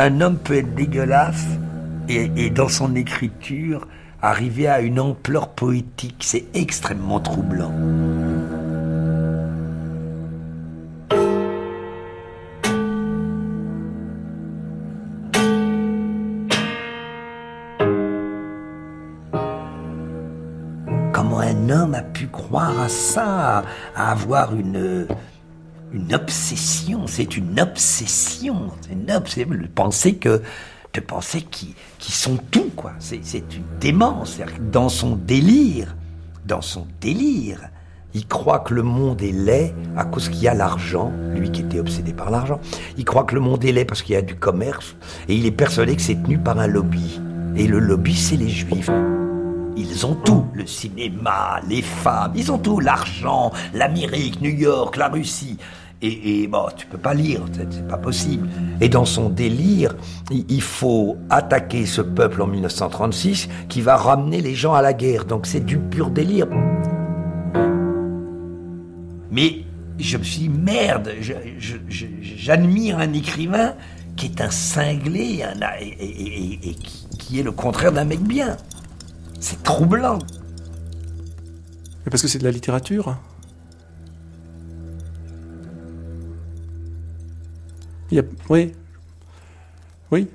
un homme peut être dégueulasse et, dans son écriture arriver à une ampleur poétique. C'est extrêmement troublant. Comment un homme a pu croire à ça, à avoir une, une obsession, c'est une obsession, c'est une obsession de penser que de penser qu'ils sont tout quoi. C'est une démence. Dans son délire, dans son délire, il croit que le monde est laid à cause qu'il y a l'argent, lui qui était obsédé par l'argent. Il croit que le monde est laid parce qu'il y a du commerce et il est persuadé que c'est tenu par un lobby. Et le lobby, c'est les juifs. Ils ont tout, le cinéma, les femmes, ils ont tout, l'argent, l'Amérique, New York, la Russie. Et, bon, tu peux pas lire, c'est pas possible. Et dans son délire, il faut attaquer ce peuple en 1936 qui va ramener les gens à la guerre. Donc c'est du pur délire. Mais je me suis dit, merde, j'admire un écrivain qui est un cinglé et, qui, est le contraire d'un mec bien. C'est troublant. Mais parce que c'est de la littérature. Oui, oui,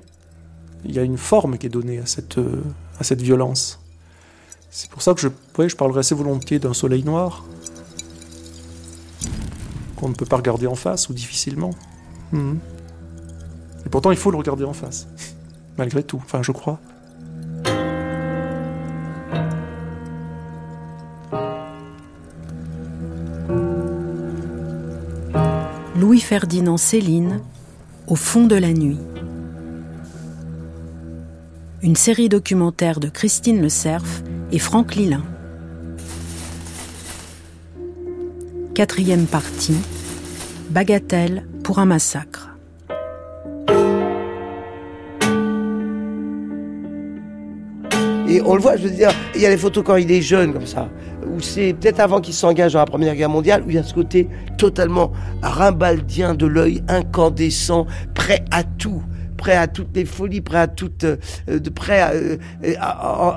il y a une forme qui est donnée à cette, euh, violence. C'est pour ça que je, je parlerai assez volontiers d'un soleil noir qu'on ne peut pas regarder en face ou difficilement. Mhm. Et pourtant, il faut le regarder en face, malgré tout. Enfin, je crois. Louis-Ferdinand Céline au fond de la nuit. Une série documentaire de Christine Le Cerf et Franck Lilin. Quatrième partie. Bagatelle pour un massacre. Et on le voit, je veux dire, il y a les photos quand il est jeune, comme ça, où c'est peut-être avant qu'il s'engage dans la Première Guerre mondiale, où il y a ce côté totalement rimbaldien de l'œil, incandescent, prêt à tout prêt à toutes les folies, prêt à toutes, euh, de prêt à, euh,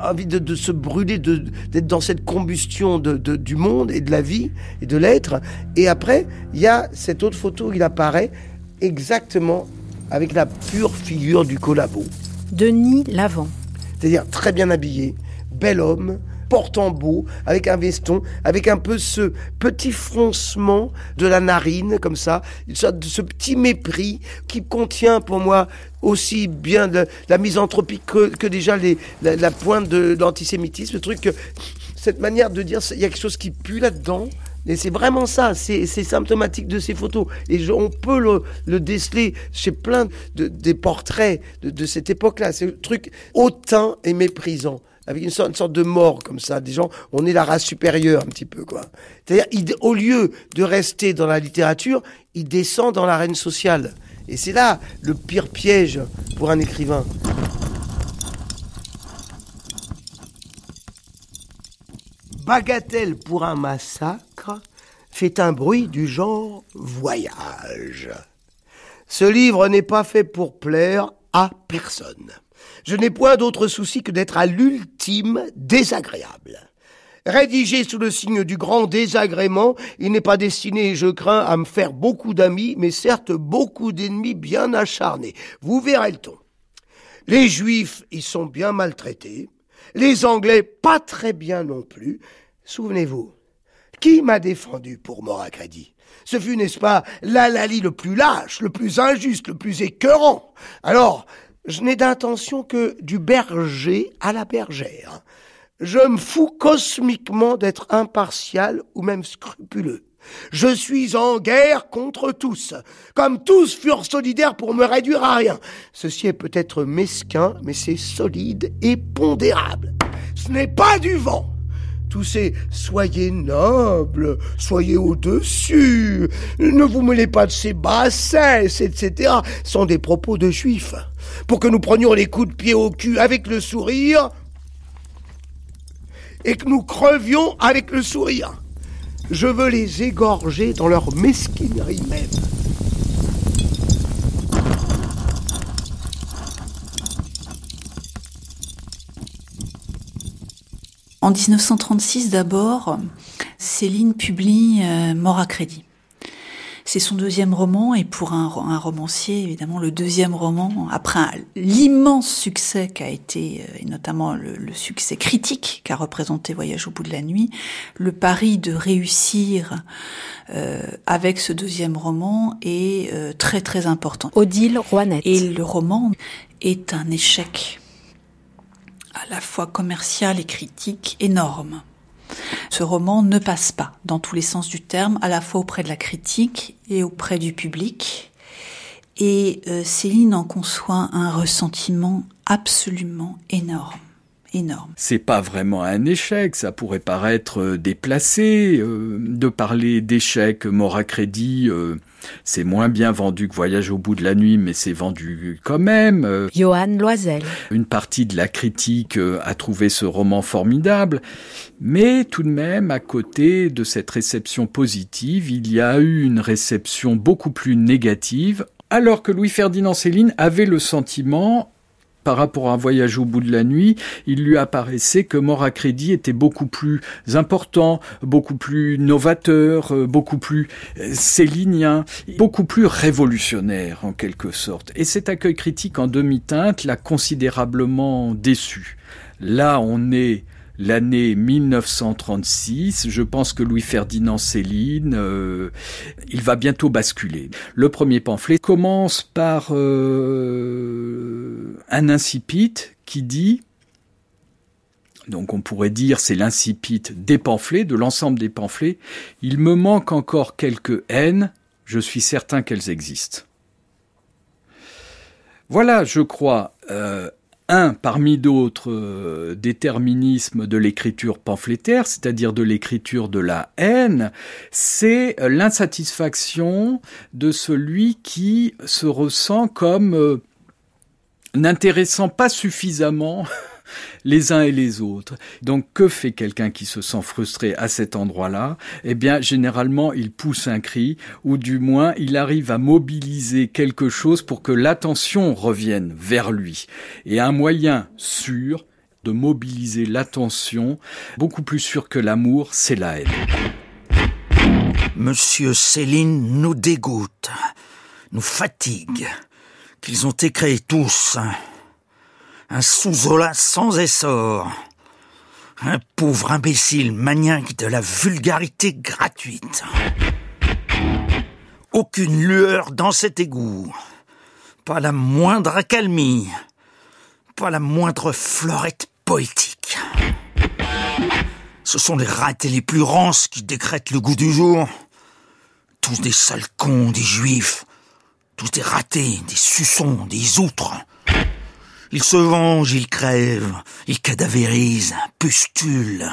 envie de, se brûler, d'être dans cette combustion du monde et de la vie et de l'être. Et après, il y a cette autre photo où il apparaît exactement avec la pure figure du collabo. Denis Lavant c'est-à-dire très bien habillé, bel homme, portant beau, avec un veston, avec un peu ce petit froncement de la narine, comme ça, ce petit mépris qui contient pour moi aussi bien de la misanthropie que, déjà les, la, pointe de, l'antisémitisme, le truc, cette manière de dire, il y a quelque chose qui pue là-dedans, et c'est vraiment ça, c'est symptomatique de ces photos. Et on peut le, déceler chez plein de, des portraits de, cette époque-là. C'est un truc hautain et méprisant avec une sorte, une sorte, de mort comme ça. Des gens, on est la race supérieure un petit peu, quoi. C'est-à-dire, au lieu de rester dans la littérature, il descend dans l'arène sociale. Et c'est là le pire piège pour un écrivain. Bagatelle pour un massacre fait un bruit du genre voyage. Ce livre n'est pas fait pour plaire à personne. Je n'ai point d'autre souci que d'être à l'ultime désagréable. Rédigé sous le signe du grand désagrément, il n'est pas destiné, je crains, à me faire beaucoup d'amis, mais certes beaucoup d'ennemis bien acharnés. Vous verrez le ton. Les Juifs y sont bien maltraités, les Anglais pas très bien non plus. Souvenez-vous, qui m'a défendu pour mort à crédit Ce fut, n'est-ce pas, l'alali le plus lâche, le plus injuste, le plus écœurant. Alors, Je n'ai d'intention que du berger à la bergère. Je me fous cosmiquement d'être impartial ou même scrupuleux. Je suis en guerre contre tous, comme tous furent solidaires pour me réduire à rien. Ceci est peut-être mesquin, mais c'est solide et pondérable. Ce n'est pas du vent. Tous ces soyez nobles, soyez au-dessus, ne vous mêlez pas de ces bassesses, etc., sont des propos de juifs. Pour que nous prenions les coups de pied au cul avec le sourire et que nous crevions avec le sourire. Je veux les égorger dans leur mesquinerie même. En 1936 d'abord, Céline publie euh, Mort à crédit. C'est son deuxième roman et pour un, romancier, évidemment, le deuxième roman, après l'immense succès qu'a été, euh, et notamment le, succès critique qu'a représenté Voyage au bout de la nuit, le pari de réussir euh, avec ce deuxième roman est euh, très très important. Odile Rouanet. Et le roman est un échec à la fois commercial et critique énorme. Ce roman ne passe pas dans tous les sens du terme, à la fois auprès de la critique et auprès du public. Et euh, Céline en conçoit un ressentiment absolument énorme. C'est pas vraiment un échec, ça pourrait paraître euh, déplacé euh, de parler d'échec mort à crédit. C'est moins bien vendu que Voyage au bout de la nuit, mais c'est vendu quand même. Johan Loisel. Une partie de la critique a trouvé ce roman formidable, mais tout de même, à côté de cette réception positive, il y a eu une réception beaucoup plus négative, alors que Louis-Ferdinand Céline avait le sentiment par rapport à un voyage au bout de la nuit, il lui apparaissait que Mort à crédit était beaucoup plus important, beaucoup plus novateur, euh, beaucoup plus euh, célinien, beaucoup plus révolutionnaire en quelque sorte. Et cet accueil critique en demi-teinte l'a considérablement déçu. Là, on est l'année 1936. Je pense que Louis-Ferdinand Céline, euh, il va bientôt basculer. Le premier pamphlet commence par euh, un incipit qui dit donc on pourrait dire c'est l'incipit des pamphlets, de l'ensemble des pamphlets. Il me manque encore quelques haines, je suis certain qu'elles existent. Voilà, je crois, euh, un parmi d'autres euh, déterminismes de l'écriture pamphlétaire, c'est-à-dire de l'écriture de la haine, c'est euh, l'insatisfaction de celui qui se ressent comme euh, n'intéressant pas suffisamment les uns et les autres. Donc que fait quelqu'un qui se sent frustré à cet endroit-là? Eh bien, généralement, il pousse un cri, ou du moins, il arrive à mobiliser quelque chose pour que l'attention revienne vers lui. Et un moyen sûr de mobiliser l'attention, beaucoup plus sûr que l'amour, c'est la haine. Monsieur Céline nous dégoûte, nous fatigue, qu'ils ont écrit tous un sous-zola sans essor, un pauvre imbécile maniaque de la vulgarité gratuite. Aucune lueur dans cet égout, pas la moindre accalmie, pas la moindre florette poétique. Ce sont les ratés les plus rances qui décrètent le goût du jour. Tous des sales cons, des juifs, tous des ratés, des suçons, des outres. Il se venge, il crève, il cadavérise, pustule.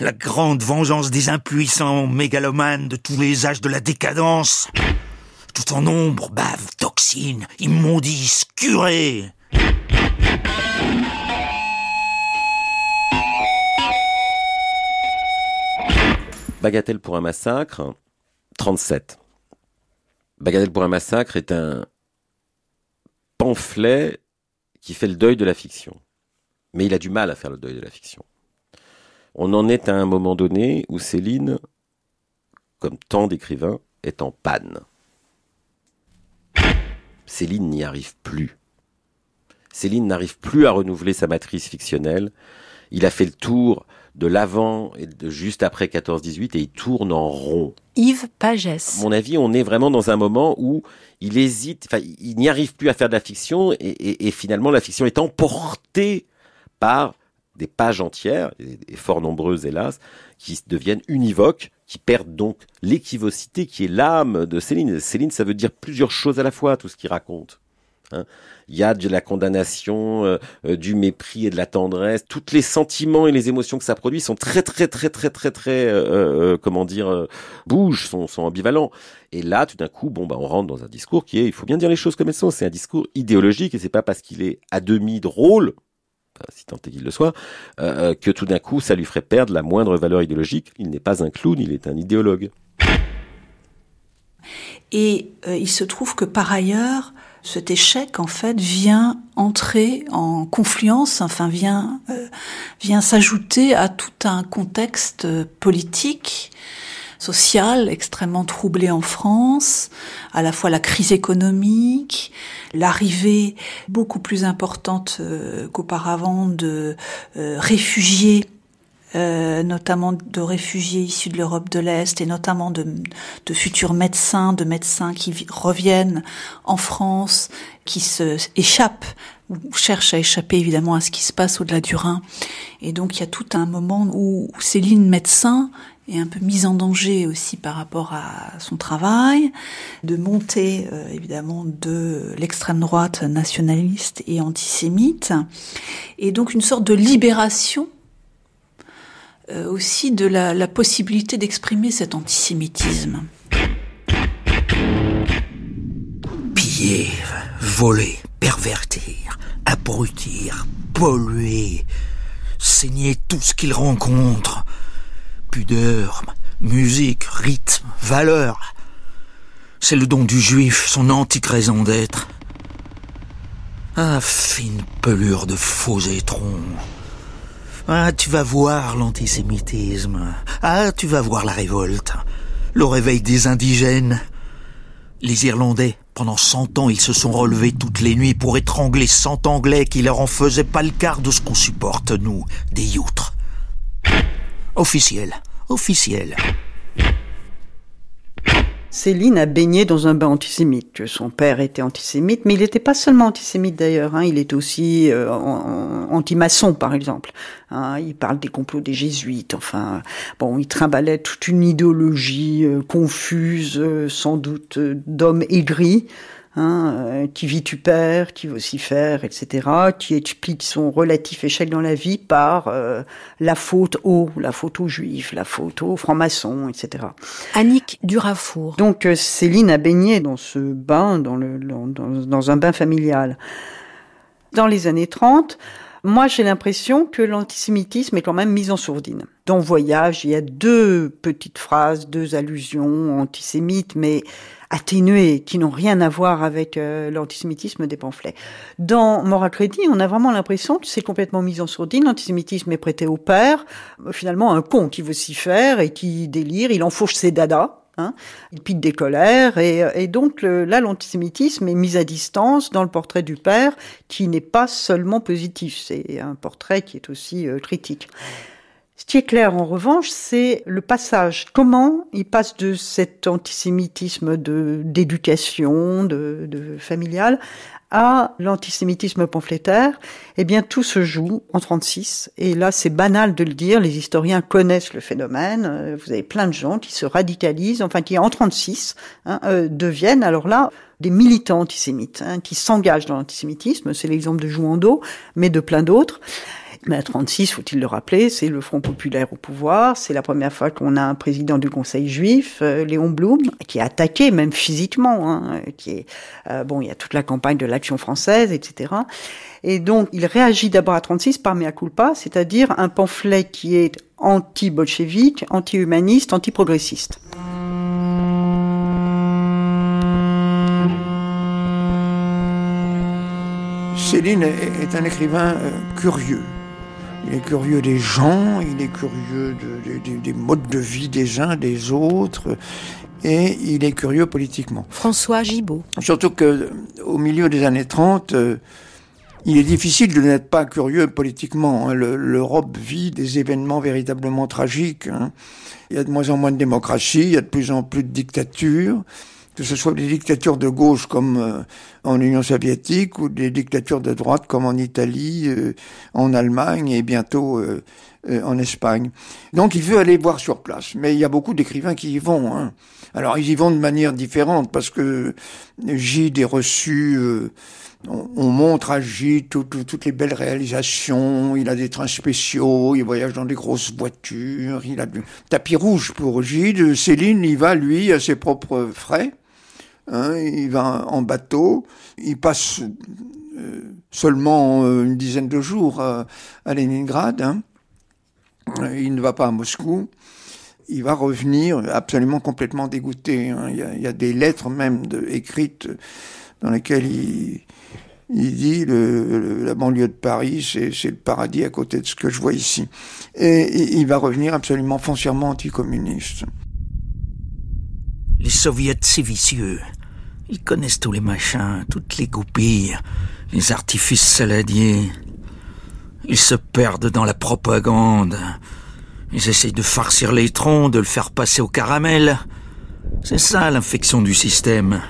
La grande vengeance des impuissants mégalomanes de tous les âges de la décadence. Tout en ombre, bave, toxine, immondice, curé. Bagatelle pour un massacre, 37. Bagatelle pour un massacre est un pamphlet fait le deuil de la fiction. Mais il a du mal à faire le deuil de la fiction. On en est à un moment donné où Céline, comme tant d'écrivains, est en panne. Céline n'y arrive plus. Céline n'arrive plus à renouveler sa matrice fictionnelle. Il a fait le tour de l'avant et de juste après 14-18 et il tourne en rond. Yves Pagès. À mon avis, on est vraiment dans un moment où il hésite, enfin, il n'y arrive plus à faire de la fiction et, et, finalement la fiction est emportée par des pages entières, et, fort nombreuses hélas, qui deviennent univoques, qui perdent donc l'équivocité qui est l'âme de Céline. Céline, ça veut dire plusieurs choses à la fois, tout ce qu'il raconte. Hein. Il y a de la condamnation, euh, euh, du mépris et de la tendresse. Tous les sentiments et les émotions que ça produit sont très très très très très très euh, comment dire bougent, sont, sont ambivalents. Et là, tout d'un coup, bon bah on rentre dans un discours qui est, il faut bien dire les choses comme elles sont. C'est un discours idéologique et c'est pas parce qu'il est à demi drôle si tant est qu'il le soit, que tout d'un coup ça lui ferait perdre la moindre valeur idéologique. Il n'est pas un clown, il est un idéologue. Et il se trouve que par ailleurs, cet échec en fait vient entrer en confluence, enfin vient euh, vient s'ajouter à tout un contexte politique, social extrêmement troublé en France, à la fois la crise économique, l'arrivée beaucoup plus importante euh, qu'auparavant de euh, réfugiés euh, notamment de réfugiés issus de l'Europe de l'Est et notamment de, de, futurs médecins, de médecins qui reviennent en France, qui se échappent ou cherchent à échapper évidemment à ce qui se passe au-delà du Rhin. Et donc il y a tout un moment où Céline médecin est un peu mise en danger aussi par rapport à son travail, de monter euh, évidemment de l'extrême droite nationaliste et antisémite, et donc une sorte de libération euh, aussi de la, la possibilité d'exprimer cet antisémitisme. Piller, voler, pervertir, abrutir, polluer, saigner tout ce qu'il rencontre. Pudeur, musique, rythme, valeur. C'est le don du juif, son antique raison d'être. Ah, fine pelure de faux étrons. Ah, tu vas voir l'antisémitisme. Ah, tu vas voir la révolte. Le réveil des indigènes. Les Irlandais, pendant cent ans, ils se sont relevés toutes les nuits pour étrangler cent Anglais qui leur en faisaient pas le quart de ce qu'on supporte, nous, des youtres. Officiel, officiel. Céline a baigné dans un bain antisémite. Son père était antisémite, mais il n'était pas seulement antisémite d'ailleurs. Hein. il est aussi euh, anti-maçon, par exemple. Hein. il parle des complots des jésuites. Enfin, bon, il trimballait toute une idéologie euh, confuse, euh, sans doute d'hommes aigris. Hein, euh, qui vitupère, qui vocifère, etc., qui explique son relatif échec dans la vie par euh, la faute au, la faute aux juifs, la faute aux francs-maçons, etc. Annick Durafour. Donc euh, Céline a baigné dans ce bain, dans, le, dans, dans un bain familial. Dans les années 30, moi, j'ai l'impression que l'antisémitisme est quand même mis en sourdine. Dans Voyage, il y a deux petites phrases, deux allusions antisémites, mais atténuées, qui n'ont rien à voir avec euh, l'antisémitisme des pamphlets. Dans Moral Credit, on a vraiment l'impression que c'est complètement mis en sourdine. L'antisémitisme est prêté au père. Finalement, un con qui veut s'y faire et qui délire, il enfourche ses dadas. Hein il pique des colères et, et donc là l'antisémitisme est mis à distance dans le portrait du père qui n'est pas seulement positif, c'est un portrait qui est aussi euh, critique. Ce qui est clair en revanche, c'est le passage. Comment il passe de cet antisémitisme de d'éducation, de, de familial, à l'antisémitisme pamphlétaire, eh bien tout se joue en 36. Et là, c'est banal de le dire. Les historiens connaissent le phénomène. Euh, vous avez plein de gens qui se radicalisent, enfin qui en 36 hein, euh, deviennent alors là des militants antisémites, hein, qui s'engagent dans l'antisémitisme. C'est l'exemple de Jouando, mais de plein d'autres. Mais à 36, faut-il le rappeler, c'est le Front populaire au pouvoir. C'est la première fois qu'on a un président du Conseil juif, euh, Léon Blum, qui est attaqué même physiquement. Hein, qui est euh, bon, il y a toute la campagne de l'Action française, etc. Et donc, il réagit d'abord à 36 par mea culpa, c'est-à-dire un pamphlet qui est anti-bolchevique, anti-humaniste, anti-progressiste. Céline est un écrivain euh, curieux. Il est curieux des gens, il est curieux des modes de vie des uns, des autres, et il est curieux politiquement. François Gibault. Surtout que au milieu des années 30, euh, il est difficile de n'être pas curieux politiquement. Hein. L'Europe vit des événements véritablement tragiques. Hein. Il y a de moins en moins de démocratie, il y a de plus en plus de dictatures, que ce soit des dictatures de gauche comme euh, en Union soviétique ou des dictatures de droite comme en Italie, euh, en Allemagne et bientôt euh, en Espagne. Donc il veut aller voir sur place. Mais il y a beaucoup d'écrivains qui y vont. Hein. Alors ils y vont de manière différente parce que Gide est reçu on, montre à Gilles toutes les belles réalisations. Il a des trains spéciaux, il voyage dans des grosses voitures, il a du tapis rouge pour Gilles. Céline, il va, lui, à ses propres frais. Hein, il va en bateau. Il passe euh, seulement euh, une dizaine de jours à, Leningrad. Hein. Il ne va pas à Moscou. Il va revenir absolument complètement dégoûté. Hein. Il, y a, des lettres même écrites dans lesquelles il, dit le, la banlieue de Paris, c'est le paradis à côté de ce que je vois ici. Et, il va revenir absolument foncièrement anticommuniste. Les soviets, c'est vicieux. Ils connaissent tous les machins, toutes les goupilles, les artifices saladiers. Ils se perdent dans la propagande. Ils essayent de farcir les troncs, de le faire passer au caramel. C'est ça l'infection du système.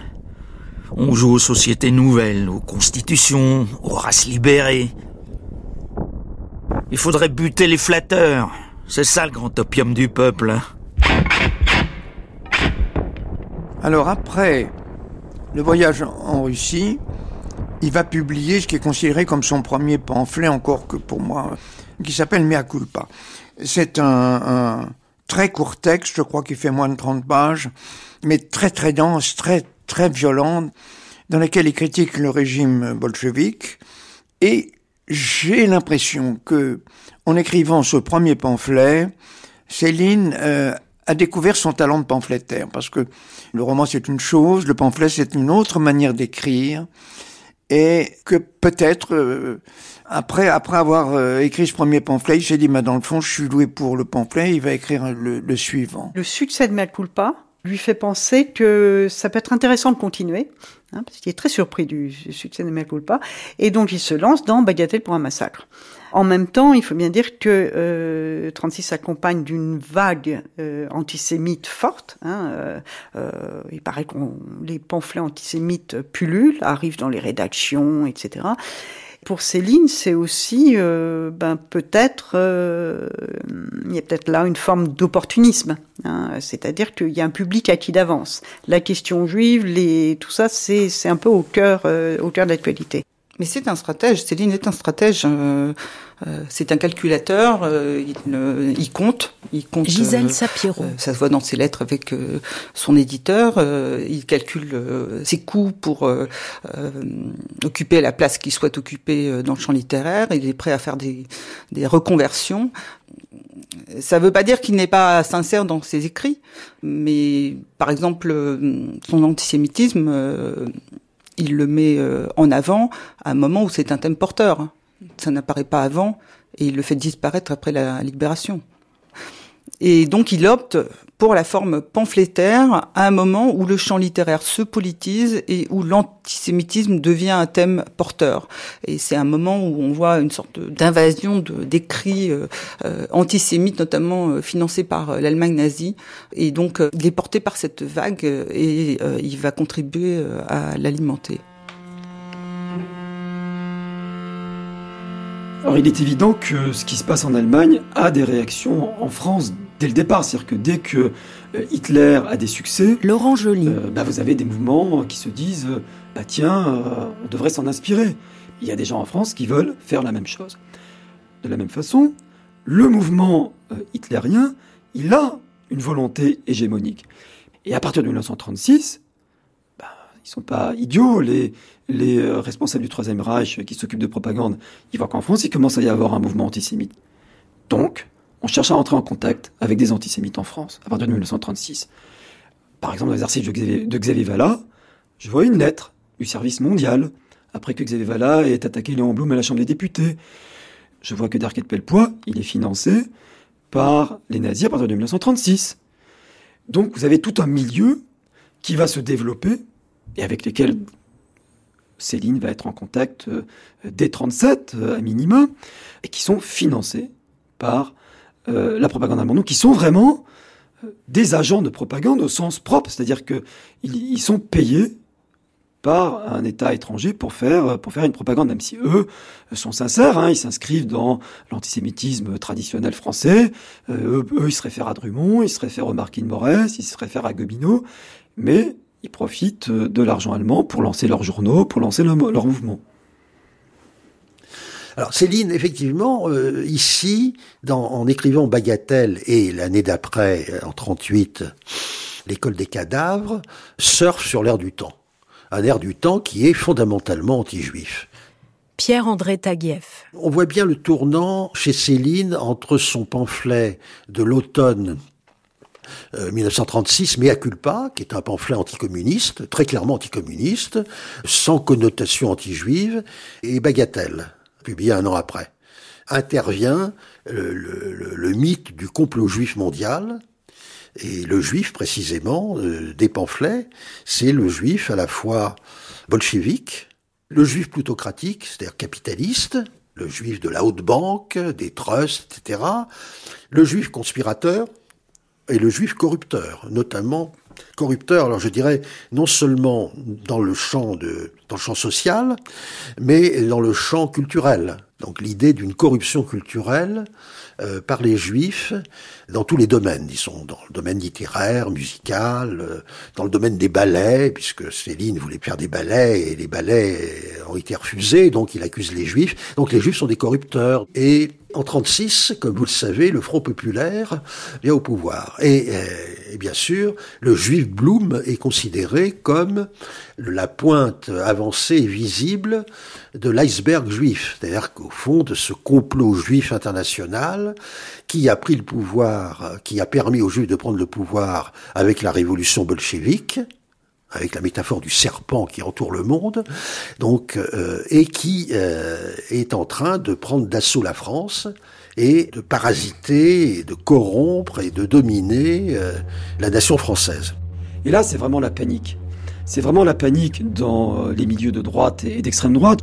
On joue aux sociétés nouvelles, aux constitutions, aux races libérées. Il faudrait buter les flatteurs. C'est ça le grand opium du peuple. Hein. Alors après le voyage en Russie, il va publier ce qui est considéré comme son premier pamphlet, encore que pour moi, qui s'appelle Mea culpa. C'est un, un, très court texte, je crois qu'il fait moins de 30 pages, mais très très dense, très très violente dans laquelle il critique le régime bolchevique et j'ai l'impression que en écrivant ce premier pamphlet, Céline euh, a découvert son talent de pamphlétaire parce que le roman c'est une chose, le pamphlet c'est une autre manière d'écrire et que peut-être euh, après après avoir euh, écrit ce premier pamphlet, il s'est dit mais dans le fond je suis doué pour le pamphlet, il va écrire le, suivant. Le succès de Malculpa lui fait penser que ça peut être intéressant de continuer, hein, parce qu'il est très surpris du succès de Mea Culpa, et donc il se lance dans Bagatelle pour un massacre. En même temps, il faut bien dire que euh, 36 s'accompagne d'une vague euh, antisémite forte. Hein, euh, euh il paraît que les pamphlets antisémites pullulent, arrivent dans les rédactions, etc. Pour Céline, c'est aussi euh, ben, peut-être, euh, il y a peut-être là une forme d'opportunisme, hein, c'est-à-dire qu'il y a un public acquis d'avance. La question juive, les, tout ça, c'est un peu au cœur, au cœur de l'actualité. Mais c'est un stratège, Céline est un stratège. Euh, euh, c'est un calculateur, euh, il, il, compte. Il compte Gisèle Sapiro. ça se voit dans ses lettres avec son éditeur. il calcule ses coûts pour occuper la place qu'il souhaite occuper dans le champ littéraire. Il est prêt à faire des, des reconversions. Ça ne veut pas dire qu'il n'est pas sincère dans ses écrits, mais par exemple, son antisémitisme il le met euh, en avant à un moment où c'est un thème porteur. Ça n'apparaît pas avant et il le fait disparaître après la libération. Et donc il opte pour la forme pamphlétaire à un moment où le champ littéraire se politise et où l'antisémitisme devient un thème porteur. Et c'est un moment où on voit une sorte d'invasion d'écrits euh, euh, antisémites, notamment euh, financés par l'Allemagne nazie. Et donc il est porté par cette vague et il va contribuer à l'alimenter. Alors il est évident que ce qui se passe en Allemagne a des réactions en France dès le départ. C'est-à-dire que dès que euh, Hitler a des succès, Laurent Joly. Euh, bah, vous avez des mouvements qui se disent euh, bah tiens, on devrait s'en inspirer. Il y a des gens en France qui veulent faire la même chose. De la même façon, le mouvement hitlérien, il a une volonté hégémonique. Et à partir de 1936, bah, ils sont pas idiots, les, les responsables du Troisième Reich qui s'occupent de propagande. Ils voient qu'en France, il commence à y avoir un mouvement antisémite. Donc, on cherche à entrer en contact avec des antisémites en France, à partir de 1936. Par exemple, dans les archives de Xavier, Vallat, je vois une lettre du service mondial, après que Xavier Vallat ait attaqué Léon Blum à la Chambre des députés. Je vois que Darket Pellepoix, il est financé par les nazis à partir de 1936. Donc vous avez tout un milieu qui va se développer et avec lesquels Céline va être en contact dès 37 à minima, et qui sont financés par la propagande allemande, qui sont vraiment des agents de propagande au sens propre, c'est-à-dire qu'ils ils sont payés par un État étranger pour faire, pour faire une propagande, même si eux sont sincères, hein, ils s'inscrivent dans l'antisémitisme traditionnel français, euh, eux, ils se réfèrent à Drummond, ils se réfèrent au Marquis de Morès, ils se réfèrent à Gobineau, mais ils profitent de l'argent allemand pour lancer leurs journaux, pour lancer leur mouvement. Alors Céline, effectivement, euh, ici, dans, en écrivant Bagatelle et l'année d'après, euh, en 38, l'école des cadavres, surfe sur l'air du temps un air du temps qui est fondamentalement anti-juif. Pierre-André Taguieff. On voit bien le tournant chez Céline entre son pamphlet de l'automne 1936, Mea culpa, qui est un pamphlet anticommuniste, très clairement anticommuniste, sans connotation anti-juive, et Bagatelle, publié un an après. Intervient le, mythe du complot juif mondial, et le juif, précisément, euh, des pamphlets, c'est le juif à la fois bolchevique, le juif plutocratique, c'est-à-dire capitaliste, le juif de la haute banque, des trusts, etc., le juif conspirateur et le juif corrupteur, notamment corrupteur, alors je dirais non seulement dans le champ de dans le champ social, mais dans le champ culturel. Donc l'idée d'une corruption culturelle euh, par les juifs dans tous les domaines, disons, dans le domaine littéraire, musical, euh, dans le domaine des ballets, puisque Céline voulait faire des ballets et les ballets ont été refusés, donc il accuse les juifs. Donc les juifs sont des corrupteurs. Et en 36, comme vous le savez, le Front populaire vient au pouvoir. Et, euh, et bien sûr, le juif Blum est considéré comme la pointe avancée visible de l'iceberg juif. C'est-à-dire qu'au fond de ce complot juif international qui a pris le pouvoir, qui a permis aux juifs de prendre le pouvoir avec la révolution bolchevique, avec la métaphore du serpent qui entoure le monde, donc euh, et qui euh, est en train de prendre d'assaut la France et de parasiter, et de corrompre et de dominer euh, la nation française. Et là, c'est vraiment la panique. C'est vraiment la panique dans les milieux de droite et d'extrême droite.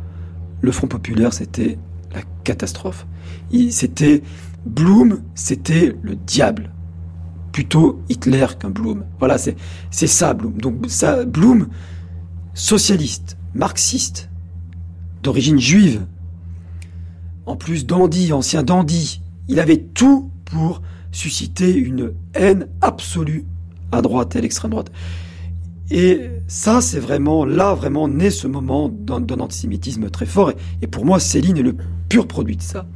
Le Front populaire, c'était la catastrophe. C'était Blum, c'était le diable. Plutôt Hitler qu'un Blum. Voilà, c'est ça Blum. Donc ça, Blum, socialiste, marxiste, d'origine juive, en plus dandy, ancien dandy, il avait tout pour susciter une haine absolue à droite et à l'extrême droite. Et ça, c'est vraiment, là, vraiment, né ce moment d'un antisémitisme très fort. Et, pour moi, Céline est le pur produit de ça.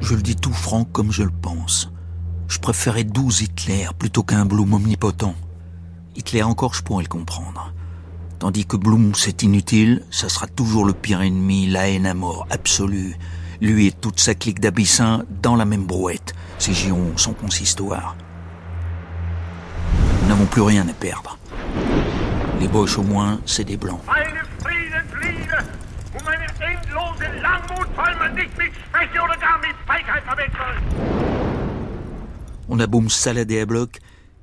Je le dis tout franc comme je le pense. Je préférais 12 Hitler plutôt qu'un Blum omnipotent. Hitler encore, je pourrais le comprendre. Tandis que Blum, c'est inutile, ça sera toujours le pire ennemi, la haine à mort absolue. Lui et toute sa clique d'abyssin dans la même brouette. Ces girons, son consistoire. Nous n'avons plus rien à perdre. Les Boches, au moins, c'est des blancs. On a beau me salader à bloc,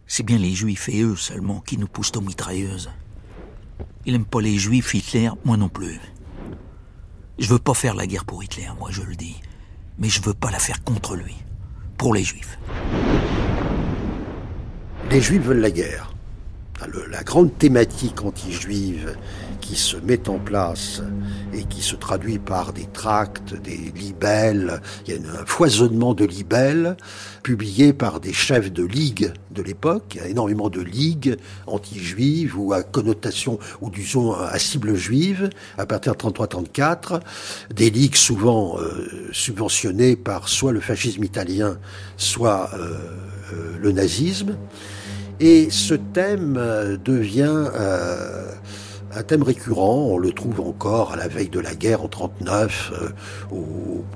c'est bien les juifs et eux seulement qui nous poussent aux mitrailleuses. Il aime pas les juifs, Hitler, moi non plus. Je veux pas faire la guerre pour Hitler, moi je le dis. Mais je veux pas la faire contre lui pour les Juifs. Les Juifs veulent la guerre. la grande thématique anti-juive qui se met en place et qui se traduit par des tracts, des libelles, il y a un foisonnement de libelles publiés par des chefs de ligue de l'époque, énormément de ligues anti-juives ou à connotation ou disons à cible juive à partir de 33-34, des ligues souvent euh, subventionnées par soit le fascisme italien, soit euh, euh, le nazisme. Et ce thème devient un thème récurrent, on le trouve encore à la veille de la guerre en 39, euh,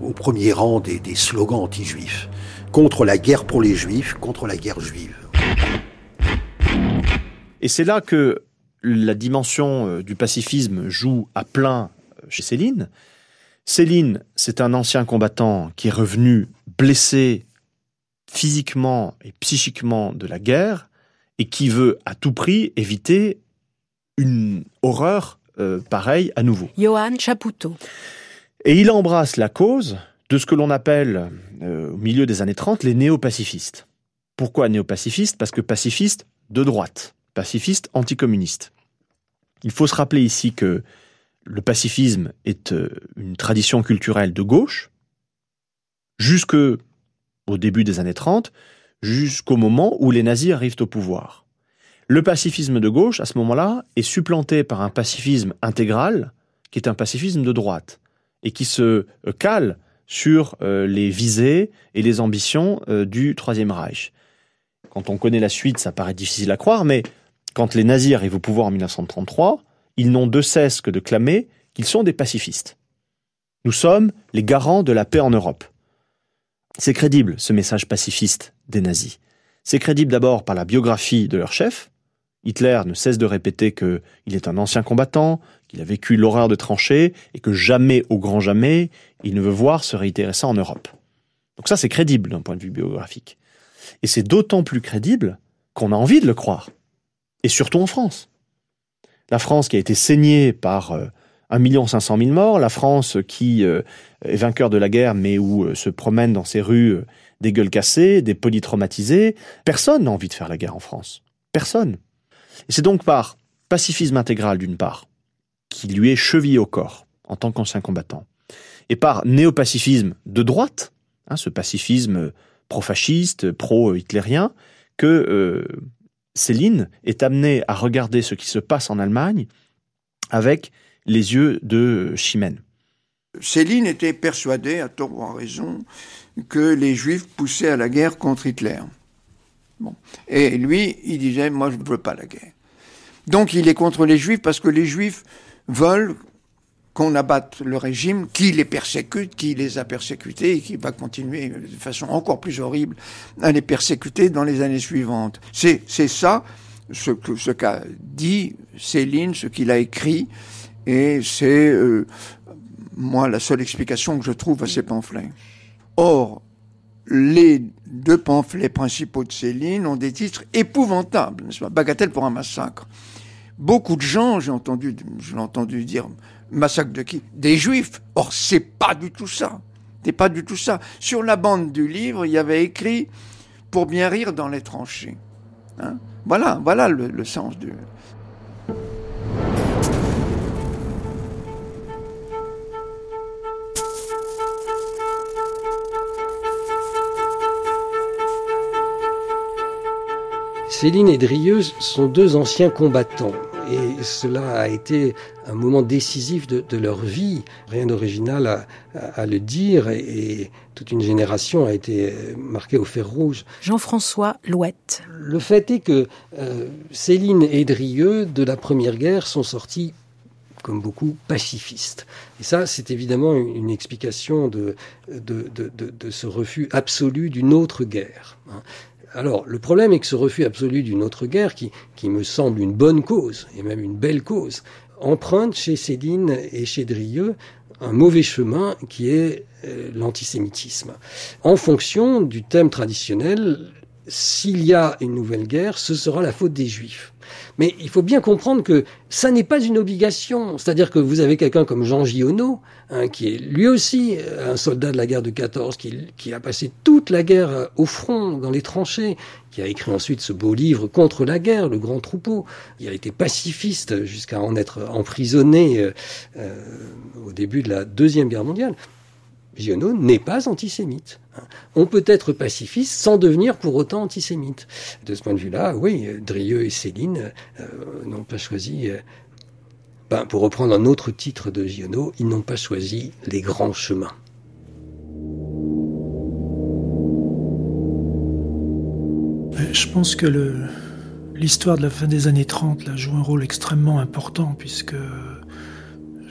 au, premier rang des, des slogans anti-juifs. Contre la guerre pour les juifs, contre la guerre juive. Et c'est là que la dimension euh, du pacifisme joue à plein euh, chez Céline. Céline, c'est un ancien combattant qui est revenu blessé physiquement et psychiquement de la guerre et qui veut à tout prix éviter une horreur euh, pareille à nouveau. Johan Chapoutot. Et il embrasse la cause de ce que l'on appelle, euh, au milieu des années 30, les néo-pacifistes. Pourquoi néo-pacifistes? Parce que pacifistes de droite, pacifistes anticommunistes. Il faut se rappeler ici que le pacifisme est euh, une tradition culturelle de gauche, jusque au début des années 30, jusqu'au moment où les nazis arrivent au pouvoir. Le pacifisme de gauche, à ce moment-là, est supplanté par un pacifisme intégral, qui est un pacifisme de droite, et qui se euh, cale sur euh, les visées et les ambitions euh, du Troisième Reich. Quand on connaît la suite, ça paraît difficile à croire, mais quand les nazis arrivent au pouvoir en 1933, ils n'ont de cesse que de clamer qu'ils sont des pacifistes. Nous sommes les garants de la paix en Europe. C'est crédible, ce message pacifiste des nazis. C'est crédible d'abord par la biographie de leur chef. Hitler ne cesse de répéter qu'il est un ancien combattant, qu'il a vécu l'horreur de tranchées et que jamais, au grand jamais, il ne veut voir se réitérer ça en Europe. Donc ça, c'est crédible d'un point de vue biographique. Et c'est d'autant plus crédible qu'on a envie de le croire. Et surtout en France. La France qui a été saignée par euh, 1 500 000 morts, la France qui euh, est vainqueur de la guerre mais où euh, se promènent dans ses rues euh, des gueules cassées, des polytraumatisés. Personne n'a envie de faire la guerre en France. Personne. C'est donc par pacifisme intégral d'une part, qui lui est chevillé au corps en tant qu'ancien combattant, et par néopacifisme de droite, hein, ce pacifisme pro-fasciste, pro-hitlérien, que euh, Céline est amenée à regarder ce qui se passe en Allemagne avec les yeux de Chimène. Céline était persuadée, à tort ou à raison, que les Juifs poussaient à la guerre contre Hitler. Et lui, il disait, moi, je ne veux pas la guerre. Donc, il est contre les Juifs parce que les Juifs veulent qu'on abatte le régime qui les persécute, qui les a persécutés et qui va continuer de façon encore plus horrible à les persécuter dans les années suivantes. C'est, ça ce, ce qu'a dit Céline, ce qu'il a écrit, et c'est, euh, moi, la seule explication que je trouve à ces pamphlets. Or, les deux pamphlets principaux de Céline ont des titres épouvantables, n'est-ce pas? Bagatelle pour un massacre. Beaucoup de gens, j'ai entendu, je l'ai entendu dire, massacre de qui? Des juifs. Or, c'est pas du tout ça. C'est pas du tout ça. Sur la bande du livre, il y avait écrit pour bien rire dans les tranchées. Hein? Voilà, voilà le, le sens du. Céline et Drieuse sont deux anciens combattants et cela a été un moment décisif de, de leur vie. Rien d'original à, à, le dire et, et, toute une génération a été marquée au fer rouge. Jean-François Louette. Le fait est que euh, Céline et Drieux de la Première Guerre sont sortis comme beaucoup, pacifistes. Et ça, c'est évidemment une explication de, de, de, de, ce refus absolu d'une autre guerre. Alors, le problème est que ce refus absolu d'une autre guerre, qui, me semble une bonne cause, et même une belle cause, emprunte chez Céline et chez Drieux un mauvais chemin qui est euh, l'antisémitisme. En fonction du thème traditionnel, s'il y a une nouvelle guerre, ce sera la faute des Juifs. Mais il faut bien comprendre que ça n'est pas une obligation. C'est-à-dire que vous avez quelqu'un comme Jean Giono, hein, qui est lui aussi un soldat de la guerre de 14, qui, a passé toute la guerre au front, dans les tranchées, qui a écrit ensuite ce beau livre contre la guerre, Le Grand Troupeau. Il a été pacifiste jusqu'à en être emprisonné euh, euh, au début de la Deuxième Guerre mondiale. Giono n'est pas antisémite. On peut être pacifiste sans devenir pour autant antisémite. De ce point de vue-là, oui, Drieux et Céline euh, n'ont pas choisi, euh, ben, pour reprendre un autre titre de Giono, ils n'ont pas choisi les grands chemins. Je pense que l'histoire de la fin des années 30 là, joue un rôle extrêmement important puisque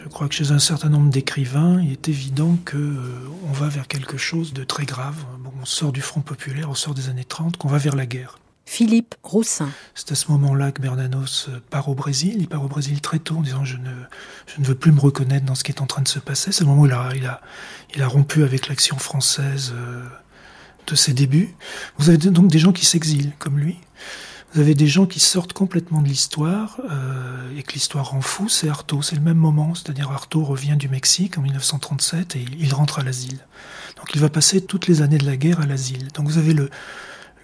je crois que chez un certain nombre d'écrivains, il est évident que euh, va vers quelque chose de très grave. Bon, on sort du Front populaire, on sort des années 30, qu'on va vers la guerre. Philippe Roussin. C'est à ce moment-là que Bernanos part au Brésil. Il part au Brésil très tôt en disant je ne, je ne veux plus me reconnaître dans ce qui est en train de se passer. C'est le moment où il a, il a, il a rompu avec l'action française euh, de ses débuts. Vous avez donc des gens qui s'exilent comme lui. Vous avez des gens qui sortent complètement de l'histoire euh, et que l'histoire rend fou, c'est Artaud, c'est le même moment, c'est-à-dire Artaud revient du Mexique en 1937 et il rentre à l'asile. Donc il va passer toutes les années de la guerre à l'asile. Donc vous avez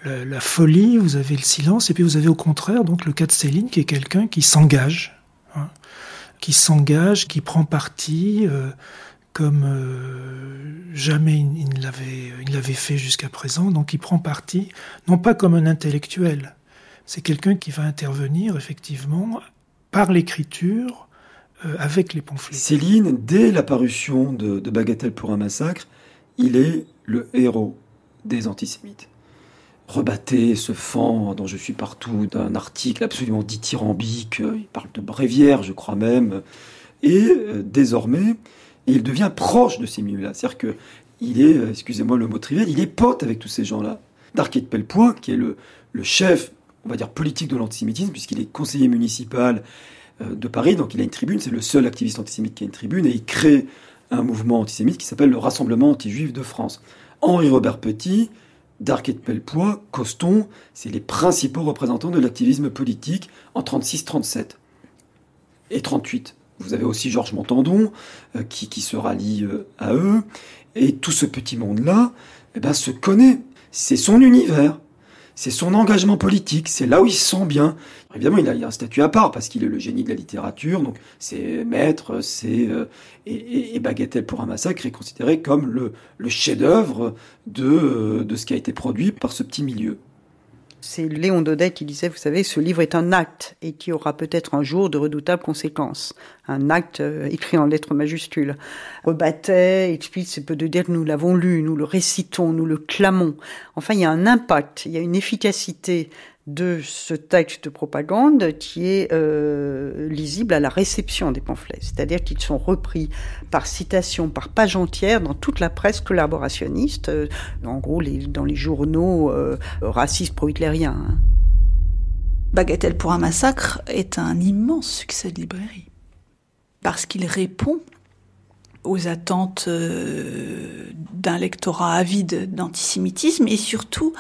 la, folie, vous avez le silence, et puis vous avez au contraire donc le cas de Céline qui est quelqu'un qui s'engage, hein, qui s'engage, qui prend parti. Euh, comme euh, jamais il l'avait fait jusqu'à présent. Donc il prend parti, non pas comme un intellectuel, c'est quelqu'un qui va intervenir effectivement par l'écriture euh, avec les pamphlets. Céline, dès l'apparition de, de Bagatelle pour un massacre, il est le héros des antisémites. Rebatté, ce fan dont je suis partout, d'un article absolument dithyrambique, il parle de bréviaire, je crois même, et euh, désormais, il devient proche de ces milieux-là. C'est-à-dire que il est, euh, excusez-moi le mot trivial, il est pote avec tous ces gens-là. Darquet de Pellepoint, qui est le, le chef, on va dire, politique de l'antisémitisme, puisqu'il est conseiller municipal euh, de Paris, donc il a une tribune, c'est le seul activiste antisémite qui a une tribune, et il crée un mouvement antisémite qui s'appelle le Rassemblement anti-juif de France. Henri Robert Petit, Darquet de Pellepoix, Coston, c'est les principaux représentants de l'activisme politique en 36-37 et 38. Vous avez aussi Georges Montandon euh, qui, qui, se rallie euh, à eux. Et tout ce petit monde-là eh ben, se connaît. C'est son univers. C'est son engagement politique. C'est là où il se sent bien. Évidemment, il a, un statut à part parce qu'il est le génie de la littérature. Donc, c'est maître, c'est euh, et, Bagatelle pour un massacre est considéré comme le, chef-d'œuvre de, de ce qui a été produit par ce petit milieu. C'est Léon Daudet qui disait, vous savez, ce livre est un acte et qui aura peut-être un jour de redoutables conséquences. Un acte euh, écrit en lettres majuscules. Rebattait, explique, c'est peu de dire que nous l'avons lu, nous le récitons, nous le clamons. Enfin, il y a un impact, il y a une efficacité de ce texte de propagande qui est euh, lisible à la réception des pamphlets, c'est-à-dire qu'ils sont repris par citation, par page entière dans toute la presse collaborationniste, euh, en gros dans les journaux euh, racistes pro-hitlériens. Hein. Bagatelle pour un massacre est un immense succès de librairie, parce qu'il répond aux attentes d'un lectorat avide d'antisémitisme et surtout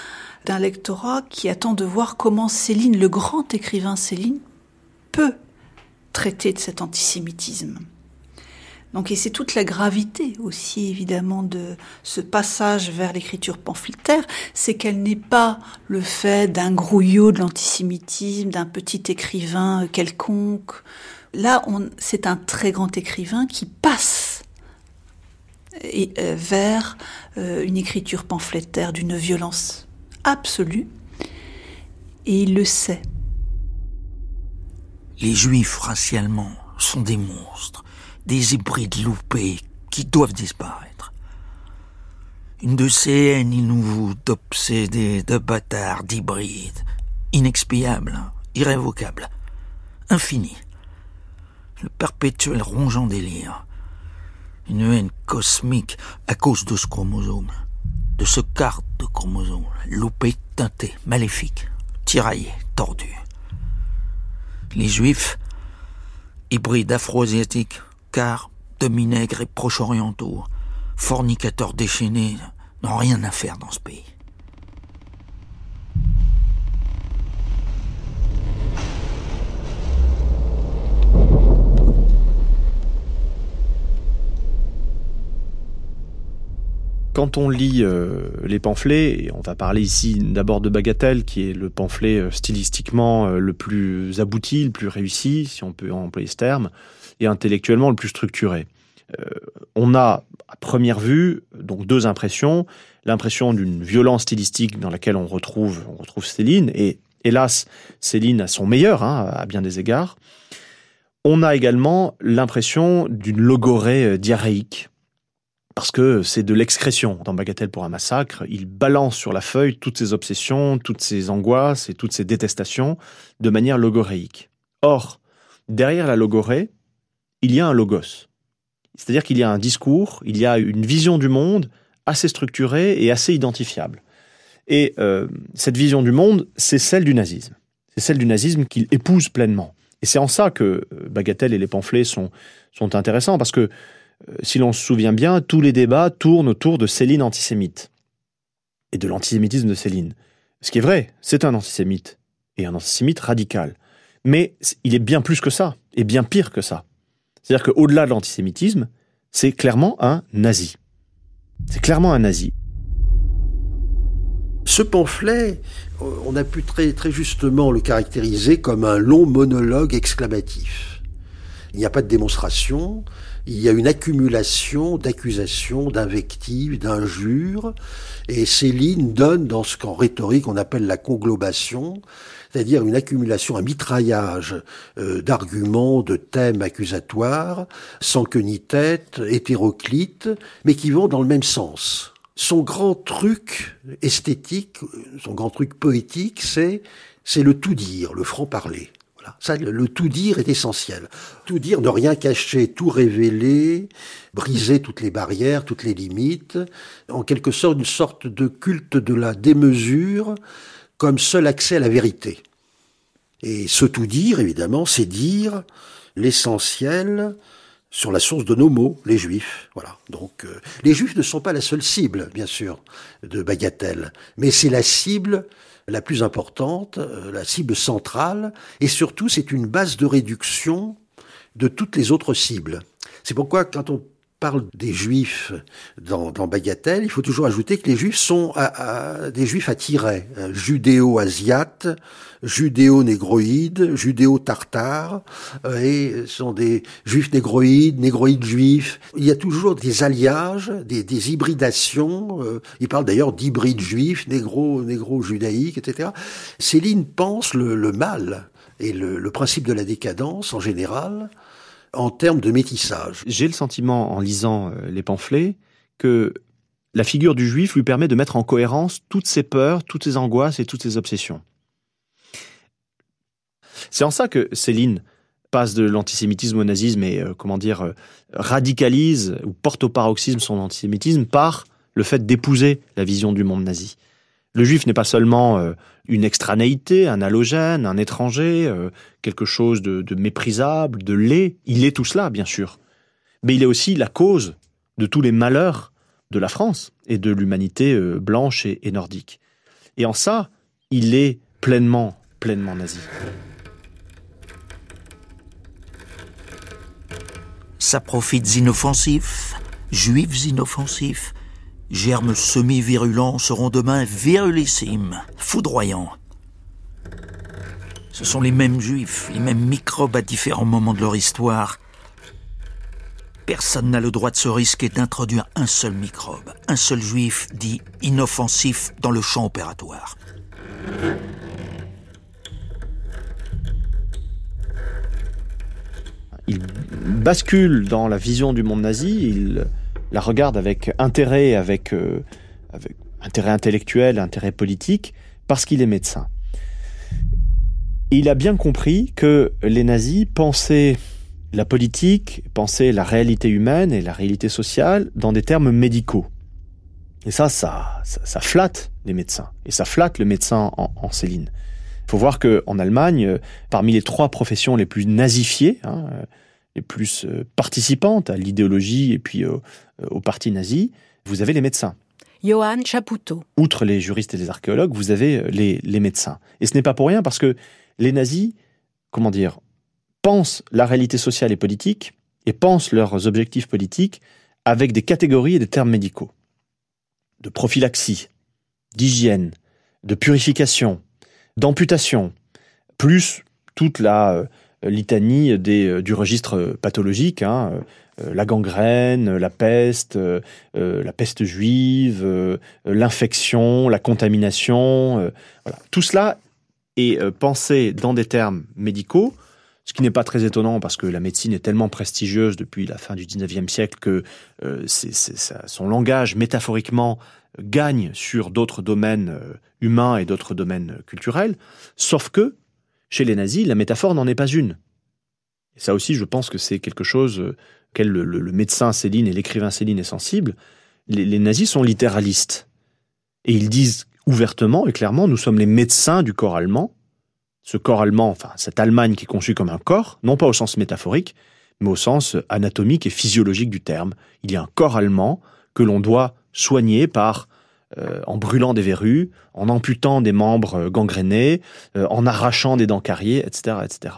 d'un lectorat qui attend de voir comment Céline, le grand écrivain Céline, peut traiter de cet antisémitisme. Donc, et c'est toute la gravité aussi, évidemment, de ce passage vers l'écriture pamphlétaire, c'est qu'elle n'est pas le fait d'un grouillot de l'antisémitisme, d'un petit écrivain quelconque. Là, c'est un très grand écrivain qui passe euh, vers euh, une écriture pamphlétaire d'une violence absolue, et il le sait. Les juifs racialement sont des monstres, des hybrides loupés qui doivent disparaître. Une de ces haines inouïes d'obsédés, de bâtards, d'hybrides, inexpiables, irrévocables, infinis. Le perpétuel rongeant délire. Une haine cosmique à cause de ce chromosome de ce quart de chromosome, loupé, teinté, maléfique, tiraillé, tordu. Les juifs, hybrides afro-asiatiques, car demi-nègres et proche-orientaux, fornicateurs déchaînés, n'ont rien à faire dans ce pays. Quand on lit euh, les pamphlets, et on va parler ici d'abord de Bagatelle, qui est le pamphlet euh, stylistiquement euh, le plus abouti, le plus réussi, si on peut employer ce terme, et intellectuellement le plus structuré. On a, à première vue, donc deux impressions. L'impression d'une violence stylistique dans laquelle on retrouve, Céline, et hélas, Céline à son meilleur, hein, à bien des égards. On a également l'impression d'une logorée diarrhéique, parce que c'est de l'excrétion. Dans Bagatelle pour un massacre, il balance sur la feuille toutes ses obsessions, toutes ses angoisses et toutes ses détestations de manière logoréique. Or, derrière la logorée, il y a un logos. C'est-à-dire qu'il y a un discours, il y a une vision du monde assez structurée et assez identifiable. Et euh, cette vision du monde, c'est celle du nazisme. C'est celle du nazisme qu'il épouse pleinement. Et c'est en ça que euh, Bagatelle et les pamphlets sont, sont intéressants, parce que si l'on se souvient bien, tous les débats tournent autour de Céline antisémite et de l'antisémitisme de Céline. Ce qui est vrai, c'est un antisémite. et un antisémite radical. Mais il est bien plus que ça, et bien pire que ça. C'est-à-dire qu'au-delà de l'antisémitisme, c'est clairement un nazi. C'est clairement un nazi. Ce pamphlet, on a pu très, très justement le caractériser comme un long monologue exclamatif. Il n'y a pas de démonstration, il y a une accumulation d'accusations, d'invectives, d'injures, et Céline donne dans ce qu'en rhétorique on appelle la conglobation, c'est-à-dire une accumulation, un mitraillage euh, d'arguments, de thèmes accusatoires, sans queue ni tête, hétéroclites, mais qui vont dans le même sens. Son grand truc esthétique, son grand truc poétique, c'est c'est le tout dire, le franc parler. Le, tout dire est essentiel. Tout dire, ne rien cacher, tout révéler, briser toutes les barrières, toutes les limites, en quelque sorte une sorte de culte de la démesure comme seul accès à la vérité. Et ce tout dire, évidemment, c'est dire l'essentiel sur la source de nos mots, les juifs. Voilà. Donc, euh, les juifs ne sont pas la seule cible, bien sûr, de Bagatelle, mais c'est la cible la plus importante, euh, la cible centrale, et surtout c'est une base de réduction de toutes les autres cibles. C'est pourquoi quand on parle des juifs dans, Bagatelle, il faut toujours ajouter que les juifs sont des juifs attirés, hein, judéo-asiates, judéo-négroïdes, judéo-tartares, euh, et sont des juifs négroïdes, négroïdes juifs. Il y a toujours des alliages, des, hybridations. Euh, il parle d'ailleurs d'hybrides juifs, négro, négro-judaïques, etc. Céline pense le, mal et le principe de la décadence en général en termes de métissage. J'ai le sentiment, en lisant euh, les pamphlets, que la figure du juif lui permet de mettre en cohérence toutes ses peurs, toutes ses angoisses et toutes ses obsessions. C'est en ça que Céline passe de l'antisémitisme au nazisme et, euh, comment dire, euh, radicalise ou porte au paroxysme son antisémitisme par le fait d'épouser la vision du monde nazi. Le juif n'est pas seulement euh, une extranéité, un halogène, un étranger, quelque chose de, méprisable, de laid. Il est tout cela, bien sûr. Mais il est aussi la cause de tous les malheurs de la France et de l'humanité blanche et, et nordique. Et en ça, il est pleinement, pleinement nazi. Saprophytes inoffensifs, juifs inoffensifs, germes semi-virulents seront demain virulissimes, foudroyants. Ce sont les mêmes juifs, les mêmes microbes à différents moments de leur histoire. Personne n'a le droit de se risquer d'introduire un seul microbe, un seul juif dit inoffensif dans le champ opératoire. Il bascule dans la vision du monde nazi, il la regarde avec intérêt, avec, euh, avec intérêt intellectuel, intérêt politique, parce qu'il est médecin. il a bien compris que les nazis pensaient la politique, pensaient la réalité humaine et la réalité sociale dans des termes médicaux. Et ça, ça, ça, flatte les médecins. Et ça flatte le médecin en, Céline. Il faut voir qu'en Allemagne, parmi les trois professions les plus nazifiées, hein, les plus euh, participantes à l'idéologie et puis au, parti nazi, vous avez les médecins. Johann Chapoutot. Outre les juristes et les archéologues, vous avez euh, les, les médecins. Et ce n'est pas pour rien parce que les nazis, comment dire, pensent la réalité sociale et politique et pensent leurs objectifs politiques avec des catégories et des termes médicaux. De prophylaxie, d'hygiène, de purification, d'amputation, plus toute la euh, litanie euh, du registre pathologique, hein, euh, la gangrène, la peste, la peste juive, l'infection, la contamination. Tout cela est pensé dans des termes médicaux, ce qui n'est pas très étonnant parce que la médecine est tellement prestigieuse depuis la fin du 19e siècle que son langage métaphoriquement gagne sur d'autres domaines humains et d'autres domaines culturels, sauf que chez les nazis, la métaphore n'en est pas une. Et ça aussi, je pense que c'est quelque chose euh, auquel le, médecin Céline et l'écrivain Céline est sensible. Les, nazis sont littéralistes. Et ils disent ouvertement et clairement, nous sommes les médecins du corps allemand. Ce corps allemand, enfin, cette Allemagne qui est conçue comme un corps, non pas au sens métaphorique, mais au sens anatomique et physiologique du terme. Il y a un corps allemand que l'on doit soigner par euh, en brûlant des verrues, en amputant des membres euh, gangrénés, euh, en arrachant des dents carriées, etc., etc.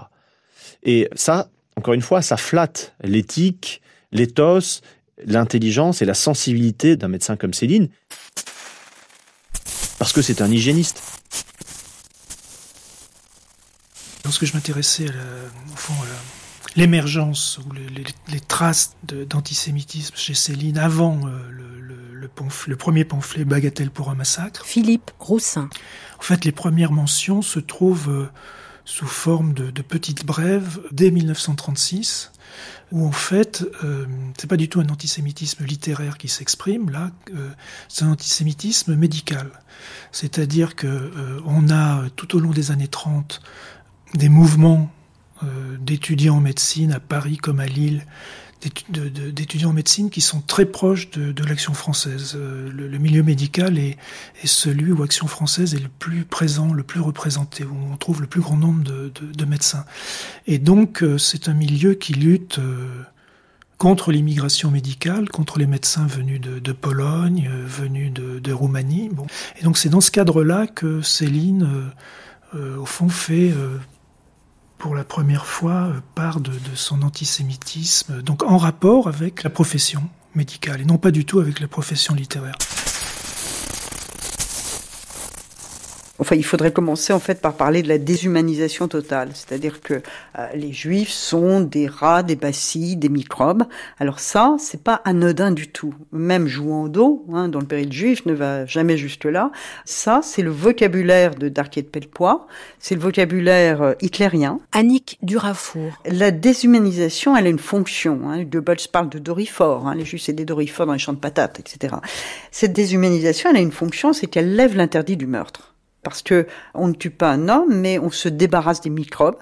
Et ça, encore une fois, ça flatte l'éthique, l'éthos, l'intelligence et la sensibilité d'un médecin comme Céline, parce que c'est un hygiéniste. Lorsque je m'intéressais au fond à l'émergence ou les, traces d'antisémitisme chez Céline avant le, le, le, premier pamphlet Bagatelle pour un massacre. Philippe Roussin. En fait, les premières mentions se trouvent euh, sous forme de, de, petites brèves dès 1936, où en fait, euh, c'est pas du tout un antisémitisme littéraire qui s'exprime là, euh, c'est un antisémitisme médical. C'est-à-dire que euh, on a tout au long des années 30 des mouvements d'étudiants en médecine à Paris comme à Lille, d'étudiants en médecine qui sont très proches de, l'action française. Euh, le, milieu médical est, celui où Action française est le plus présent, le plus représenté, où on trouve le plus grand nombre de, de, de médecins. Et donc euh, c'est un milieu qui lutte euh, contre l'immigration médicale, contre les médecins venus de, Pologne, venus de, Roumanie. Bon. Et donc c'est dans ce cadre-là que Céline, au fond, fait la première fois part de, de, son antisémitisme, donc en rapport avec la profession médicale et non pas du tout avec la profession littéraire. Enfin, il faudrait commencer en fait par parler de la déshumanisation totale, c'est-à-dire que euh, les juifs sont des rats, des bacilles, des microbes. Alors ça, c'est pas anodin du tout. Même jouant d'eau, hein, dans le péril juif, ne va jamais jusque là. Ça, c'est le vocabulaire de Darquier de Pellepoix, c'est le vocabulaire euh, hitlérien. Annick Durafour. La déshumanisation, elle a une fonction. Hein. Goebbels parle de dorifort. Hein. Les juifs, c'est des dorifores dans les champs de patates, etc. Cette déshumanisation, elle a une fonction, c'est qu'elle lève l'interdit du meurtre parce que on ne tue pas un homme, mais on se débarrasse des microbes.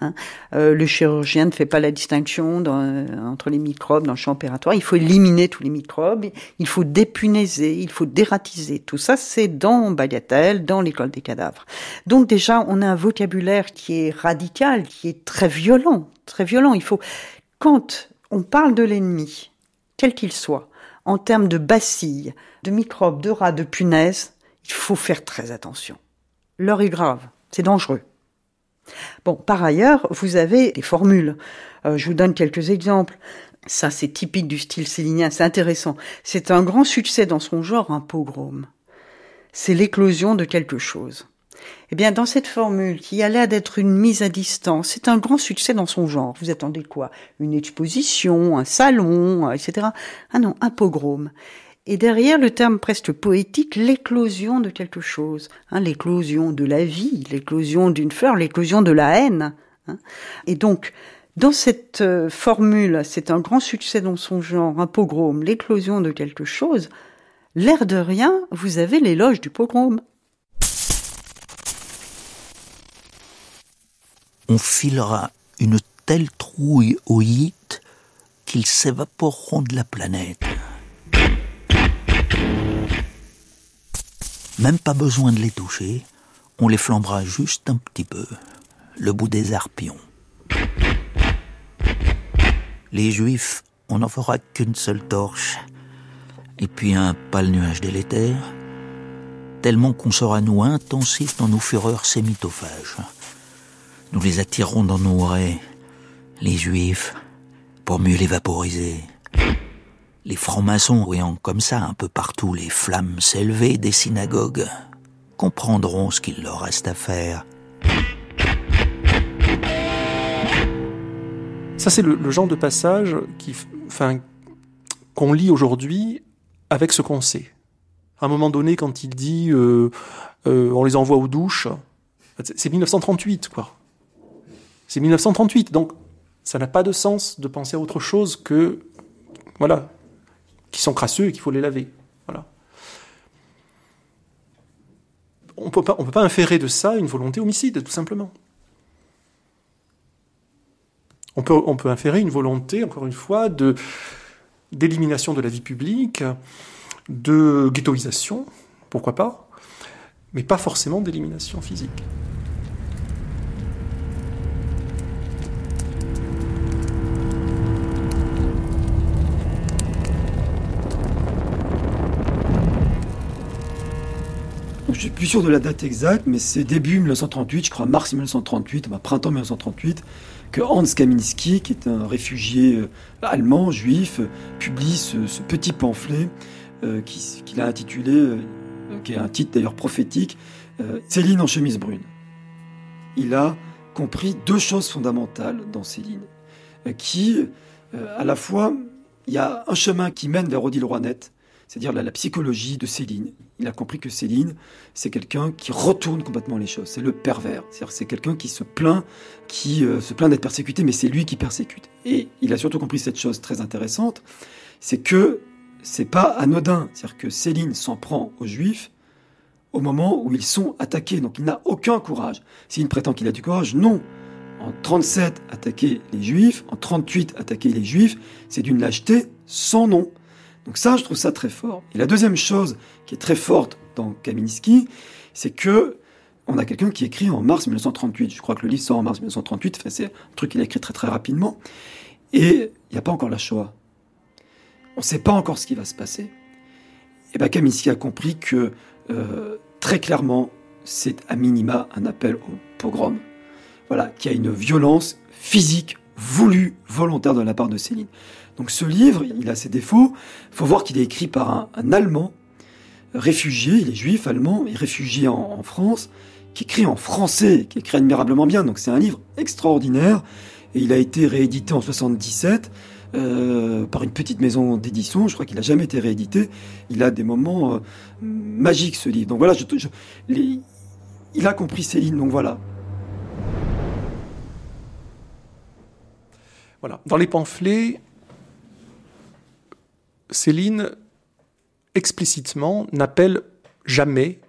Hein. Euh, le chirurgien ne fait pas la distinction dans, euh, entre les microbes dans le champ opératoire. Il faut éliminer tous les microbes, il faut dépunaiser, il faut dératiser. Tout ça, c'est dans Bagatelle, dans l'école des cadavres. Donc déjà, on a un vocabulaire qui est radical, qui est très violent, très violent. Il faut, quand on parle de l'ennemi, quel qu'il soit, en termes de bacilles, de microbes, de rats, de punaises, il faut faire très attention l'heure est grave, c'est dangereux. Bon, par ailleurs, vous avez des formules. Euh, je vous donne quelques exemples. Ça, c'est typique du style célinien, c'est intéressant. C'est un grand succès dans son genre, un pogrom. C'est l'éclosion de quelque chose. Eh bien, dans cette formule qui a l'air d'être une mise à distance, c'est un grand succès dans son genre. Vous attendez quoi? Une exposition, un salon, etc. Ah non, un pogrom. Et derrière le terme presque poétique, l'éclosion de quelque chose, hein, l'éclosion de la vie, l'éclosion d'une fleur, l'éclosion de la haine. Hein. Et donc, dans cette euh, formule, c'est un grand succès dans son genre, un pogrom, l'éclosion de quelque chose. L'air de rien, vous avez l'éloge du pogrom. On filera une telle trouille aux hits qu'ils s'évaporeront de la planète. Même pas besoin de les toucher, on les flambera juste un petit peu, le bout des arpions. Les juifs, on n'en fera qu'une seule torche, et puis un pâle nuage délétère, tellement qu'on sera nous intensifs dans nos fureurs sémitophages. Nous les attirerons dans nos raies, les juifs, pour mieux les vaporiser les francs-maçons voyant comme ça un peu partout les flammes s'élever des synagogues, comprendront ce qu'il leur reste à faire. Ça, c'est le, genre de passage qu'on lit aujourd'hui avec ce qu'on sait. À un moment donné, quand il dit euh, euh, on les envoie aux douches, c'est 1938, quoi. C'est 1938, donc ça n'a pas de sens de penser à autre chose que voilà, qui sont crasseux et qu'il faut les laver. Voilà. On on peut pas inférer de ça une volonté homicide, tout simplement. On peut, on peut inférer une volonté, encore une fois, de d'élimination de la vie publique, de ghettoisation, pourquoi pas, mais pas forcément d'élimination physique. Suis plus sûr de la date exacte, mais c'est début 1938, je crois mars 1938, bah, printemps 1938, que Hans Kaminski, qui est un réfugié euh, allemand, juif, publie ce, petit pamphlet euh, qu'il a intitulé, euh, qui est un titre d'ailleurs prophétique, Céline en chemise brune. Il a compris deux choses fondamentales dans Céline, qui, à la fois, il y a un chemin qui mène vers Odile Roinette, c'est-à-dire la, psychologie de Céline. Il a compris que Céline, c'est quelqu'un qui retourne complètement les choses. C'est le pervers. C'est-à-dire c'est quelqu'un qui se plaint, qui euh, se plaint d'être persécuté, mais c'est lui qui persécute. Et il a surtout compris cette chose très intéressante, c'est que c'est pas anodin. C'est-à-dire que Céline s'en prend aux Juifs au moment où ils sont attaqués. Donc il n'a aucun courage. Céline prétend qu'il a du courage, non. En 37, attaquer les Juifs, en 38, attaquer les Juifs, c'est d'une lâcheté sans nom. Donc ça, je trouve ça très fort. Et la deuxième chose qui est très forte dans Kaminski, c'est que on a quelqu'un qui écrit en mars 1938. Je crois que le livre sort en mars 1938. Enfin, c'est un truc qu'il a écrit très très rapidement. Et il n'y a pas encore la Shoah. On ne sait pas encore ce qui va se passer. Et bien Kaminski a compris que euh, très clairement, c'est à minima un appel au pogrom. Voilà, qui a une violence physique voulue, volontaire de la part de Céline. Donc ce livre, il a ses défauts. Il faut voir qu'il est écrit par un, Allemand, réfugié, il est juif allemand, et réfugié en, France, qui écrit en français, qui écrit admirablement bien. Donc c'est un livre extraordinaire. Et il a été réédité en 77 euh, par une petite maison d'édition. Je crois qu'il n'a jamais été réédité. Il a des moments euh, magiques ce livre. Donc voilà, il a compris Céline. Donc voilà. Voilà. Dans les pamphlets, Céline explicitement n'appelle jamais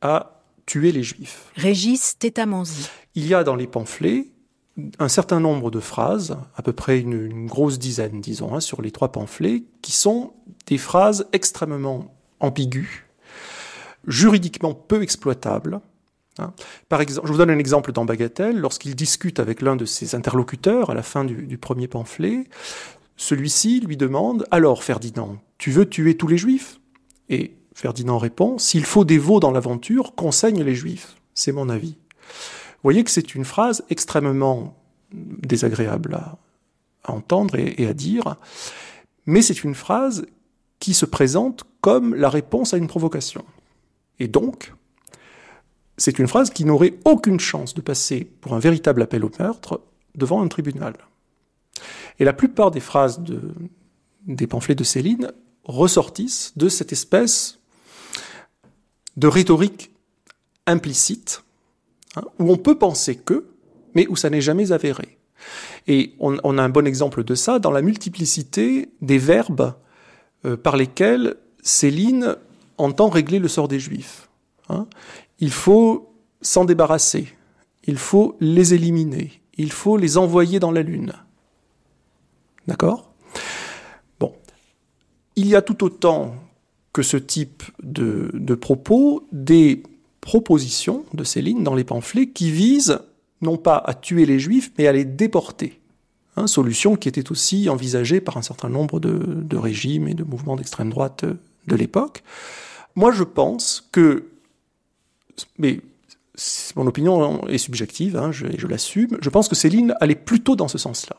à tuer les juifs. Régis Tétamanzi. Il y a dans les pamphlets un certain nombre de phrases, à peu près une, grosse dizaine, disons, hein, sur les trois pamphlets, qui sont des phrases extrêmement ambiguës, juridiquement peu exploitables. Hein. Par exemple, je vous donne un exemple dans Bagatelle. Lorsqu'il discute avec l'un de ses interlocuteurs à la fin du premier pamphlet, celui-ci lui demande Alors, Ferdinand, tu veux tuer tous les juifs? Et Ferdinand répond S'il faut des veaux dans l'aventure, qu'enseignent les juifs. C'est mon avis. Vous voyez que c'est une phrase extrêmement désagréable à, entendre et, à dire, mais c'est une phrase qui se présente comme la réponse à une provocation. Et donc, c'est une phrase qui n'aurait aucune chance de passer pour un véritable appel au meurtre devant un tribunal. Et la plupart des phrases des pamphlets de Céline ressortissent de cette espèce de rhétorique implicite, hein, où on peut penser que, mais où ça n'est jamais avéré. Et on, a un bon exemple de ça dans la multiplicité des verbes euh, par lesquels Céline entend régler le sort des Juifs. Hein. Il faut s'en débarrasser, il faut les éliminer, il faut les envoyer dans la Lune. D'accord? Bon. Il y a tout autant que ce type de, propos des propositions de Céline dans les pamphlets qui visent non pas à tuer les juifs, mais à les déporter. Hein, solution qui était aussi envisagée par un certain nombre de, régimes et de mouvements d'extrême droite de l'époque. Moi, je pense que, mais mon opinion est subjective, hein, je l'assume, je pense que Céline allait plutôt dans ce sens-là.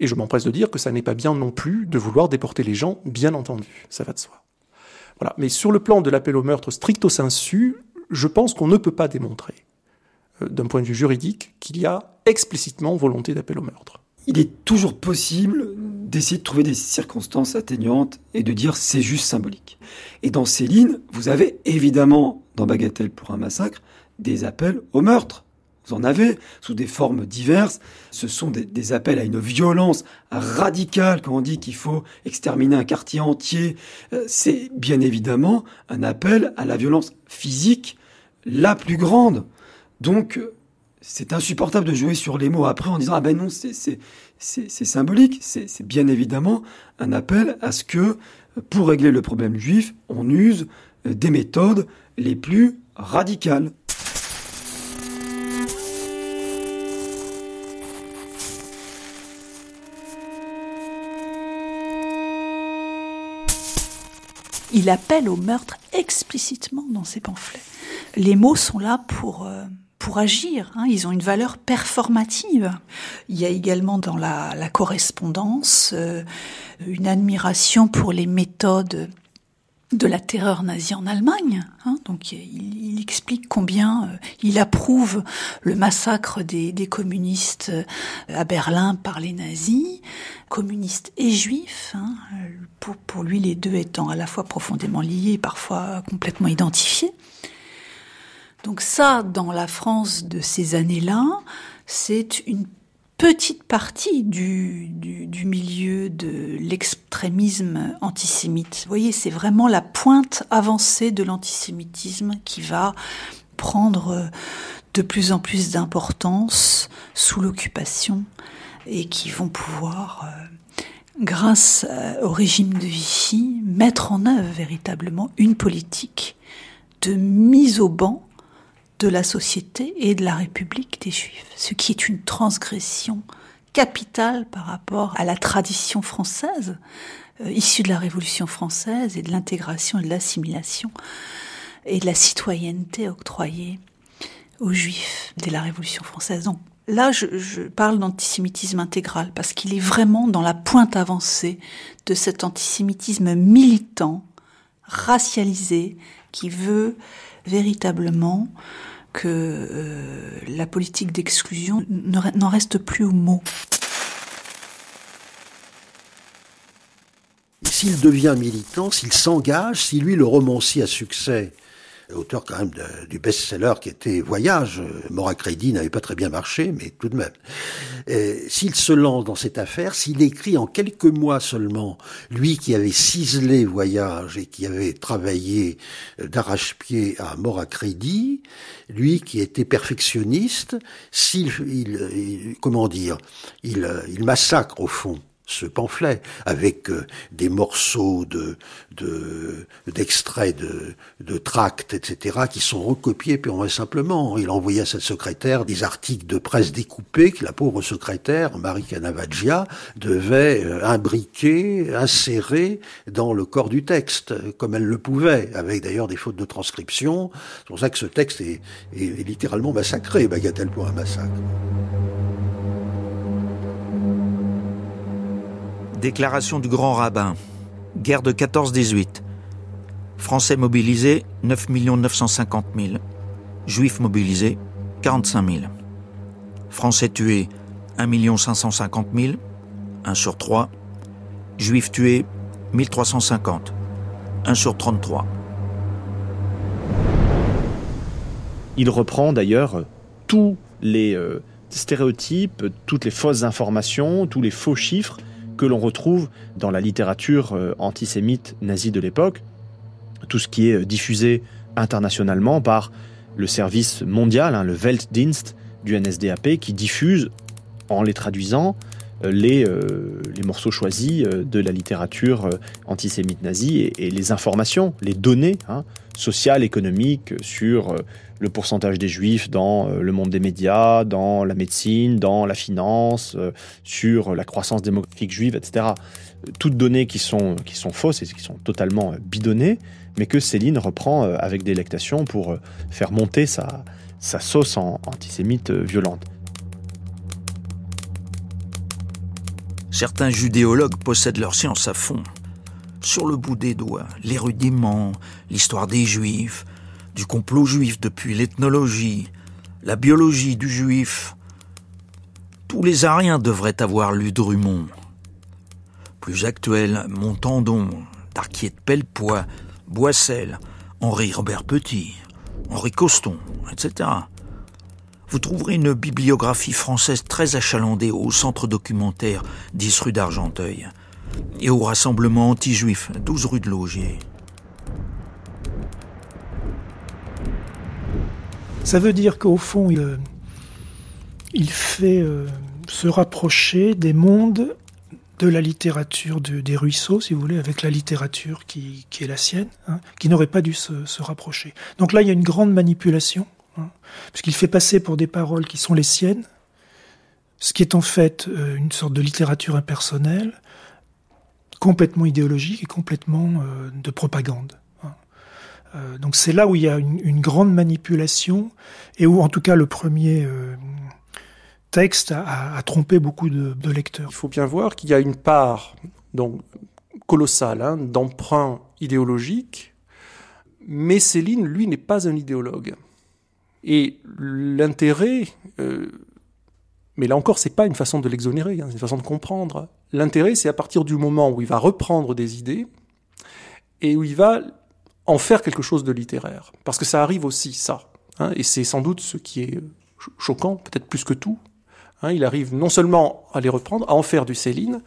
Et je m'empresse de dire que ça n'est pas bien non plus de vouloir déporter les gens, bien entendu, ça va de soi. Voilà. Mais sur le plan de l'appel au meurtre stricto sensu, je pense qu'on ne peut pas démontrer, euh, d'un point de vue juridique, qu'il y a explicitement volonté d'appel au meurtre. Il est toujours possible d'essayer de trouver des circonstances atteignantes et de dire c'est juste symbolique. Et dans Céline, vous avez évidemment, dans Bagatelle pour un massacre, des appels au meurtre. Vous en avez sous des formes diverses. Ce sont des, appels à une violence radicale quand on dit qu'il faut exterminer un quartier entier. Euh, c'est bien évidemment un appel à la violence physique la plus grande. Donc, c'est insupportable de jouer sur les mots après en disant ah ben non c'est symbolique. C'est bien évidemment un appel à ce que pour régler le problème juif, on use des méthodes les plus radicales. Il appelle au meurtre explicitement dans ses pamphlets. Les mots sont là pour euh, pour agir. Hein. Ils ont une valeur performative. Il y a également dans la, la correspondance euh, une admiration pour les méthodes de la terreur nazie en Allemagne. Hein. Donc il, explique combien euh, il approuve le massacre des, communistes euh, à Berlin par les nazis, communistes et juifs. Hein, pour, pour lui, les deux étant à la fois profondément liés, parfois complètement identifiés. Donc ça, dans la France de ces années-là, c'est une petite partie du, milieu de l'extrémisme antisémite. Vous voyez, c'est vraiment la pointe avancée de l'antisémitisme qui va prendre de plus en plus d'importance sous l'occupation et qui vont pouvoir, euh, grâce au régime de Vichy, mettre en œuvre véritablement une politique de mise au banc de la société et de la République des Juifs, ce qui est une transgression capitale par rapport à la tradition française, euh, issue de la Révolution française et de l'intégration et de l'assimilation et de la citoyenneté octroyée aux Juifs dès la Révolution française. Donc là, je, je parle d'antisémitisme intégral parce qu'il est vraiment dans la pointe avancée de cet antisémitisme militant, racialisé, qui veut véritablement que euh, la politique d'exclusion n'en reste plus au mot. S'il devient militant, s'il s'engage, si lui, le romancier à succès, auteur quand même du best-seller qui était Voyage. Mora Crédit n'avait pas très bien marché, mais tout de même. S'il se lance dans cette affaire, s'il écrit en quelques mois seulement, lui qui avait ciselé Voyage et qui avait travaillé d'arrache-pied à Mora Crédit, lui qui était perfectionniste, s'il, il, comment dire, il massacre au fond ce pamphlet avec euh, des morceaux de d'extraits de, de, tracts, etc., qui sont recopiés purement et simplement. Il envoyait à sa secrétaire des articles de presse découpés que la pauvre secrétaire, Marie Canavaggia, devait euh, imbriquer, insérer dans le corps du texte, comme elle le pouvait, avec d'ailleurs des fautes de transcription. C'est pour ça que ce texte est, est, littéralement massacré, bagatelle pour un massacre. Déclaration du grand rabbin. Guerre de 14-18. Français mobilisés, 9 950 000. Juifs mobilisés, 45 000. Français tués, 1 550 000. 1 sur 3. Juifs tués, 1350. 1 sur 33. Il reprend d'ailleurs tous les euh, stéréotypes, toutes les fausses informations, tous les faux chiffres que l'on retrouve dans la littérature euh, antisémite nazie de l'époque, tout ce qui est euh, diffusé internationalement par le service mondial, hein, le Weltdienst du NSDAP, qui diffuse, en les traduisant, euh, les, les, morceaux choisis de la littérature antisémite nazie et, et les informations, les données hein, sociales, économiques sur le pourcentage des juifs dans le monde des médias, dans la médecine, dans la finance, sur la croissance démographique juive, etc. Toutes données qui sont, fausses et qui sont totalement bidonnées, mais que Céline reprend avec délectation pour faire monter sa, sa sauce antisémite violente. Certains judéologues possèdent leur science à fond. Sur le bout des doigts, l'érudiment, l'histoire des juifs, du complot juif depuis l'ethnologie, la biologie du juif. Tous les Ariens devraient avoir lu Drummond. Plus actuel, Montandon, Darquier de Pellepoix, Boissel, Henri Robert Petit, Henri Coston, etc. Vous trouverez une bibliographie française très achalandée au centre documentaire 10 rue d'Argenteuil et au rassemblement anti-juif 12 rue de Logier. Ça veut dire qu'au fond, il, il fait euh, se rapprocher des mondes de la littérature de, des ruisseaux, si vous voulez, avec la littérature qui, est la sienne, hein, qui n'aurait pas dû se, rapprocher. Donc là, il y a une grande manipulation, hein, puisqu'il fait passer pour des paroles qui sont les siennes, ce qui est en fait euh, une sorte de littérature impersonnelle, complètement idéologique et complètement euh, de propagande. Euh, donc c'est là où il y a une, grande manipulation et où en tout cas le premier euh, texte a, trompé beaucoup de, lecteurs. Il faut bien voir qu'il y a une part donc colossale hein, d'emprunt idéologique, mais Céline, lui, n'est pas un idéologue. Et l'intérêt, euh, mais là encore, c'est pas une façon de l'exonérer, hein, c'est une façon de comprendre. L'intérêt, c'est à partir du moment où il va reprendre des idées et où il va en faire quelque chose de littéraire. Parce que ça arrive aussi, ça. Hein, et c'est sans doute ce qui est choquant, peut-être plus que tout. Hein, il arrive non seulement à les reprendre, à en faire du Céline,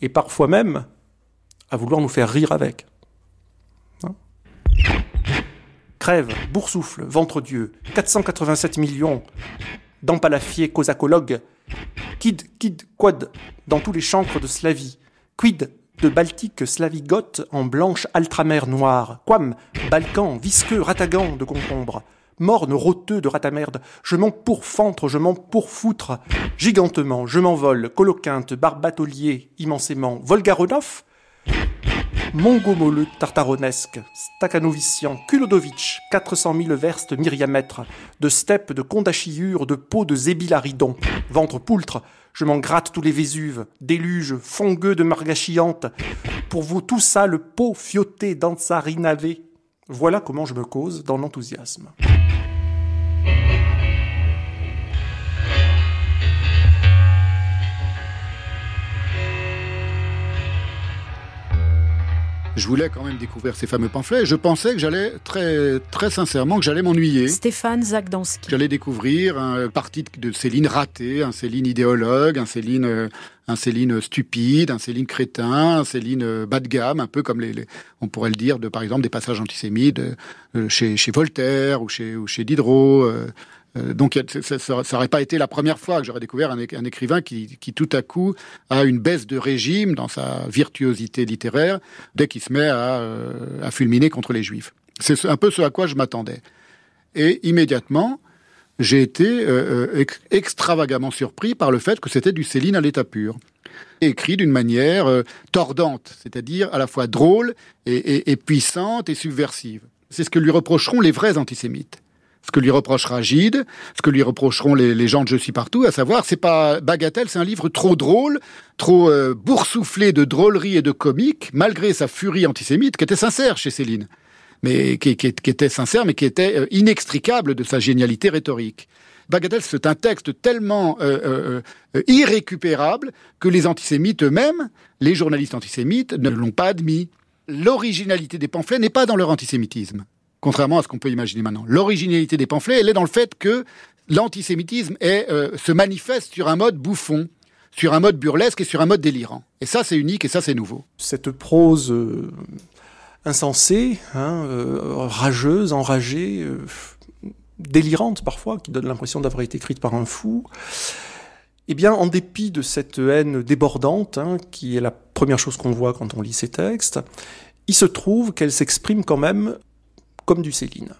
et parfois même à vouloir nous faire rire avec. Hein Crève, boursoufle, ventre Dieu, 487 millions, d'empalafier causacologue, kid, kid, quad, dans tous les chancres de Slavie, quid, de Baltique slavigote en blanche altramer noire, quam, balkan, visqueux, ratagan de concombre, morne, roteux de ratamerde, je m'en pourfantre, je m'en pourfoutre, gigantement, je m'envole, coloquinte, barbatolier, immensément, Volgaronov, mongomoleux tartaronesque, stakhanovician, Kulodovitch, 400 000 verstes myriamètres, de steppes, de condachillures, de peaux de zébilaridon, ventre poultre, je m'en gratte tous les Vésuves, déluge, fongueux de margachillantes. Pour vous tout ça, le pot fioté d'Antsarinavé. Voilà comment je me cause dans l'enthousiasme. Je voulais quand même découvrir ces fameux pamphlets. Je pensais que j'allais très, très sincèrement que j'allais m'ennuyer. Stéphane Zagdanski. J'allais découvrir un parti de Céline raté, un Céline idéologue, un Céline, euh, un Céline stupide, un Céline crétin, un Céline euh, bas de gamme, un peu comme les, on pourrait le dire de par exemple des passages antisémites euh, chez, chez Voltaire ou chez, ou chez Diderot. Euh, donc ça n'aurait pas été la première fois que j'aurais découvert un, écrivain qui, tout à coup a une baisse de régime dans sa virtuosité littéraire dès qu'il se met à, euh, fulminer contre les juifs. C'est un peu ce à quoi je m'attendais. Et immédiatement, j'ai été euh, extravagamment surpris par le fait que c'était du Céline à l'état pur écrit d'une manière tordante, c'est-à-dire à la fois drôle et puissante et subversive. C'est ce que lui reprocheront les vrais antisémites ce que lui reprochera Gide, ce que lui reprocheront les, gens de Je suis partout, à savoir, c'est pas Bagatelle, c'est un livre trop drôle, trop euh, boursouflé de drôlerie et de comique, malgré sa furie antisémite, qui était sincère chez Céline, mais qui, était sincère, mais qui était euh, inextricable de sa génialité rhétorique. Bagatelle, c'est un texte tellement euh, irrécupérable que les antisémites eux-mêmes, les journalistes antisémites, ne l'ont pas admis. L'originalité des pamphlets n'est pas dans leur antisémitisme contrairement à ce qu'on peut imaginer maintenant. L'originalité des pamphlets, elle est dans le fait que l'antisémitisme euh, se manifeste sur un mode bouffon, sur un mode burlesque et sur un mode délirant. Et ça, c'est unique et ça, c'est nouveau. Cette prose euh, insensée, hein, euh, rageuse, enragée, délirante parfois, qui donne l'impression d'avoir été écrite par un fou, eh bien, en dépit de cette haine débordante, hein, qui est la première chose qu'on voit quand on lit ces textes, il se trouve qu'elle s'exprime quand même comme du Céline.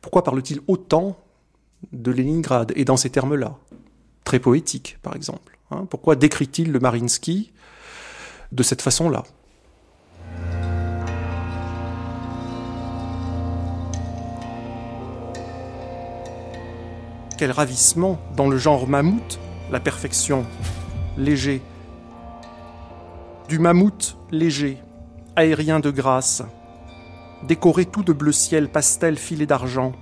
Pourquoi parle-t-il autant de Leningrad et dans ces termes-là? Très poétique, par exemple. Hein. Pourquoi décrit-il le Marinsky de cette façon-là? Quel ravissement dans le genre mammouth, la perfection, léger. Du mammouth léger, aérien de grâce, décoré tout de bleu ciel pastel filé d'argent.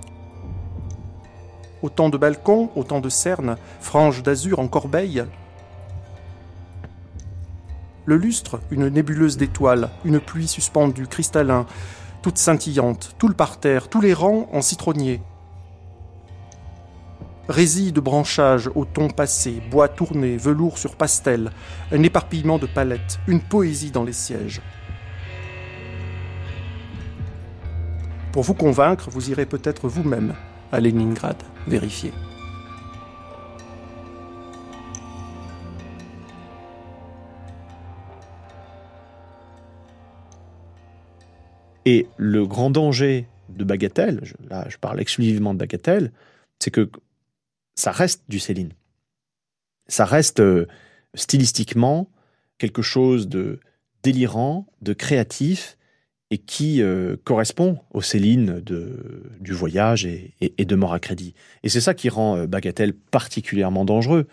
Autant de balcons, autant de cernes, franges d'azur en corbeille. Le lustre, une nébuleuse d'étoiles, une pluie suspendue, cristallin, toute scintillante, tout le parterre, tous les rangs en citronnier. Résille de branchages au ton passé, bois tourné, velours sur pastel, un éparpillement de palettes, une poésie dans les sièges. Pour vous convaincre, vous irez peut-être vous-même à Leningrad vérifier. Et le grand danger de Bagatelle, là je parle exclusivement de Bagatelle, c'est que ça reste du Céline. Ça reste euh, stylistiquement quelque chose de délirant, de créatif, et qui euh, correspond aux Céline du voyage et, de mort à crédit. Et c'est ça qui rend euh, Bagatelle particulièrement dangereux.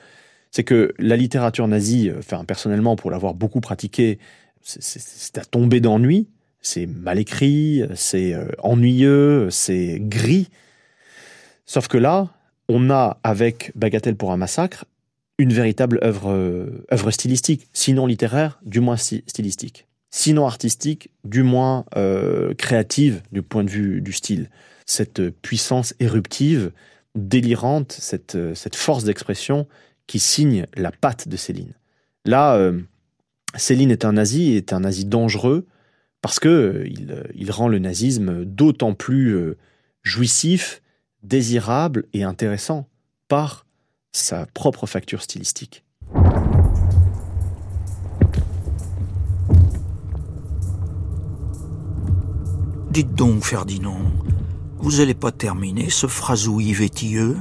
C'est que la littérature nazie, euh, enfin personnellement pour l'avoir beaucoup pratiqué, c'est à tomber d'ennui, c'est mal écrit, c'est ennuyeux, c'est gris. Sauf que là, on a avec Bagatelle pour un massacre une véritable œuvre, œuvre stylistique, sinon littéraire, du moins stylistique sinon artistique, du moins euh, créative du point de vue du style. Cette puissance éruptive, délirante, cette, euh, force d'expression qui signe la patte de Céline. Là, euh, Céline est un nazi, est un nazi dangereux, parce que rend le nazisme d'autant plus jouissif, désirable et intéressant par sa propre facture stylistique. Dites donc, Ferdinand, vous allez pas terminer ce phrasouillis vétilleux?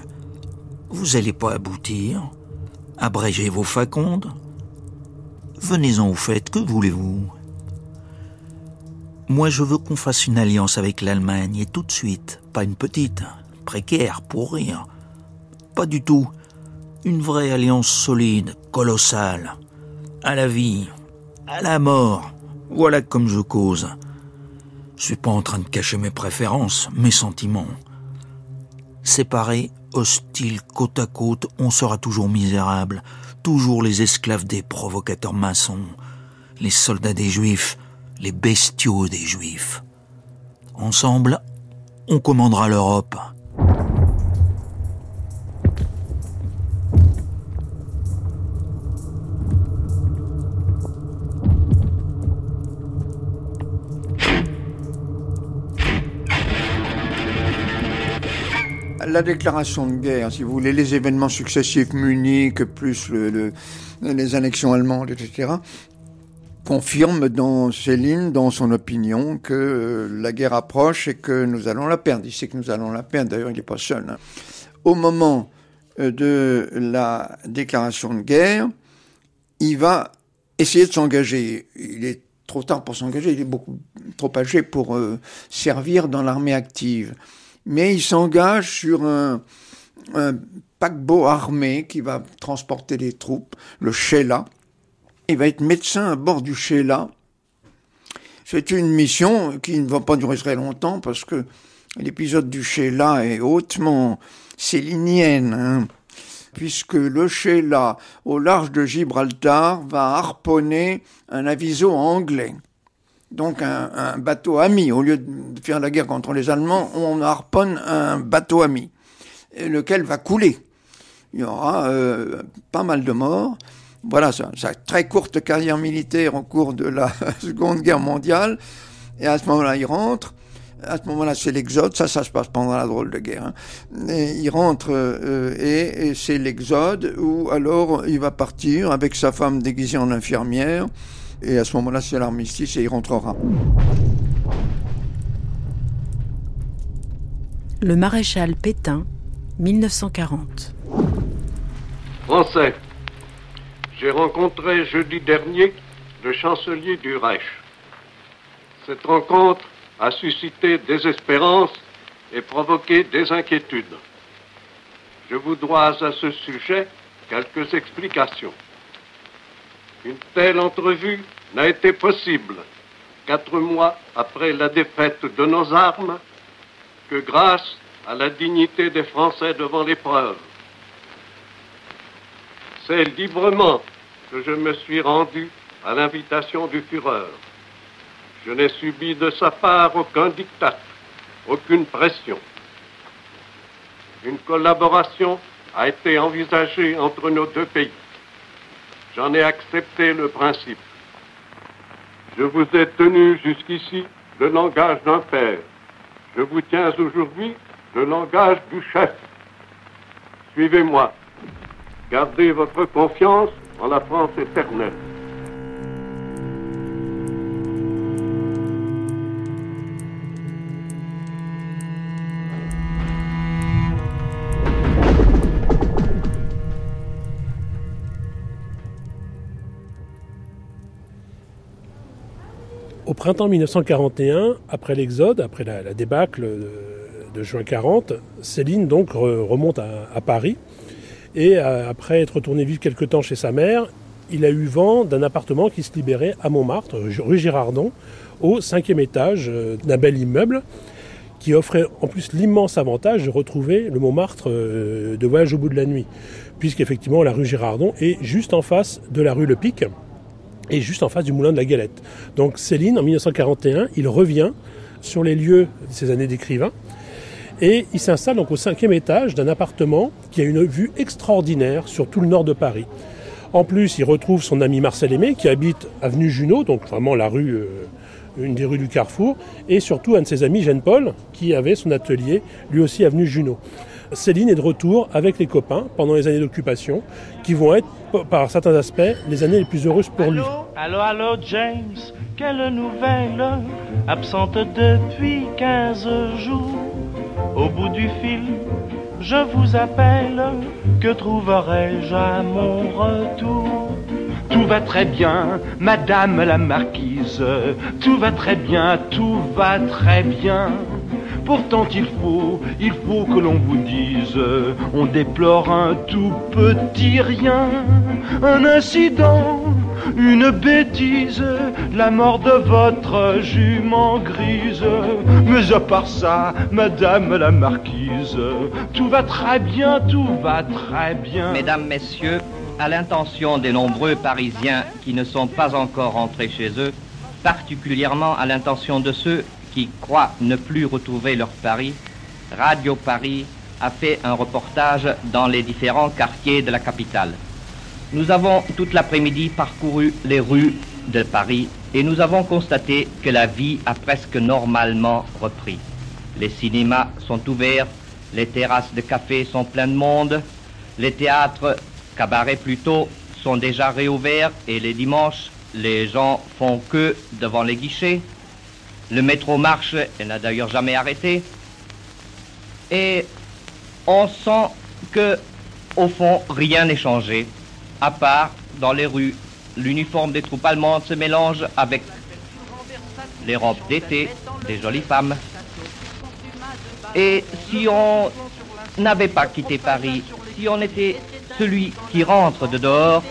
Vous allez pas aboutir? Abréger vos facondes? Venez-en au fait, que voulez-vous? Moi, je veux qu'on fasse une alliance avec l'Allemagne, et tout de suite, pas une petite, précaire, pour rire. Pas du tout. Une vraie alliance solide, colossale. À la vie, à la mort. Voilà comme je cause. Je suis pas en train de cacher mes préférences, mes sentiments. Séparés, hostiles, côte à côte, on sera toujours misérable, toujours les esclaves des provocateurs maçons, les soldats des juifs, les bestiaux des juifs. Ensemble, on commandera l'Europe. La déclaration de guerre, si vous voulez, les événements successifs, Munich, plus le, les annexions allemandes, etc., confirment dans Céline, dans son opinion, que euh, la guerre approche et que nous allons la perdre. Il sait que nous allons la perdre, d'ailleurs il n'est pas seul. Hein. Au moment euh, de la déclaration de guerre, il va essayer de s'engager. Il est trop tard pour s'engager, il est beaucoup trop âgé pour euh, servir dans l'armée active mais il s'engage sur un, paquebot armé qui va transporter les troupes, le Sheila. Il va être médecin à bord du Sheila. C'est une mission qui ne va pas durer très longtemps parce que l'épisode du Sheila est hautement célinienne, hein, puisque le Sheila, au large de Gibraltar, va harponner un aviso anglais donc un, bateau ami. Au lieu de faire la guerre contre les Allemands, on harponne un bateau ami, lequel va couler. Il y aura euh, pas mal de morts. Voilà sa, très courte carrière militaire au cours de la Seconde Guerre mondiale. Et à ce moment-là, il rentre. À ce moment-là, c'est l'exode. Ça, ça se passe pendant la drôle de guerre. Hein. il rentre euh, et, et c'est l'exode où alors il va partir avec sa femme déguisée en infirmière et à ce moment-là, c'est l'armistice et il rentrera. Le maréchal Pétain, 1940. Français, j'ai rencontré jeudi dernier le chancelier du Reich. Cette rencontre a suscité des espérances et provoqué des inquiétudes. Je vous dois à ce sujet quelques explications. Une telle entrevue n'a été possible quatre mois après la défaite de nos armes que grâce à la dignité des Français devant l'épreuve. C'est librement que je me suis rendu à l'invitation du Führer. Je n'ai subi de sa part aucun diktat, aucune pression. Une collaboration a été envisagée entre nos deux pays. J'en ai accepté le principe. Je vous ai tenu jusqu'ici le langage d'un père. Je vous tiens aujourd'hui le langage du chef. Suivez-moi. Gardez votre confiance en la France éternelle. Printemps 1941, après l'exode, après la, débâcle de, juin 40, Céline donc remonte à, à Paris. Et euh, après être retourné vivre quelque temps chez sa mère, il a eu vent d'un appartement qui se libérait à Montmartre, rue Girardon, au cinquième étage euh, d'un bel immeuble qui offrait en plus l'immense avantage de retrouver le Montmartre euh, de voyage au bout de la nuit, puisqu'effectivement la rue Girardon est juste en face de la rue Le Pic et juste en face du moulin de la Galette. Donc Céline, en 1941, il revient sur les lieux de ses années d'écrivain et il s'installe donc au cinquième étage d'un appartement qui a une vue extraordinaire sur tout le nord de Paris. En plus, il retrouve son ami Marcel Aimé qui habite avenue Junot, donc vraiment la rue, euh, une des rues du Carrefour, et surtout un de ses amis, Jeanne Paul, qui avait son atelier, lui aussi avenue Junot. Céline est de retour avec les copains pendant les années d'occupation, qui vont être, par certains aspects, les années les plus heureuses pour lui. Allô, allô, James, quelle nouvelle? Absente depuis 15 jours. Au bout du fil, je vous appelle, que trouverai-je à mon retour? Tout va très bien, madame la marquise, tout va très bien, tout va très bien. Pourtant il faut, il faut que l'on vous dise, on déplore un tout petit rien, un incident, une bêtise, la mort de votre jument grise. Mais à part ça, madame la marquise, tout va très bien, tout va très bien. Mesdames, messieurs, à l'intention des nombreux Parisiens qui ne sont pas encore rentrés chez eux, particulièrement à l'intention de ceux qui croient ne plus retrouver leur Paris, Radio Paris a fait un reportage dans les différents quartiers de la capitale. Nous avons toute l'après-midi parcouru les rues de Paris et nous avons constaté que la vie a presque normalement repris. Les cinémas sont ouverts, les terrasses de café sont pleines de monde, les théâtres, cabarets plutôt, sont déjà réouverts et les dimanches, les gens font queue devant les guichets. Le métro marche et n'a d'ailleurs jamais arrêté. Et on sent que, au fond, rien n'est changé, à part dans les rues, l'uniforme des troupes allemandes se mélange avec les robes d'été des jolies femmes. Et si on n'avait pas quitté Paris, si on était celui qui rentre de dehors,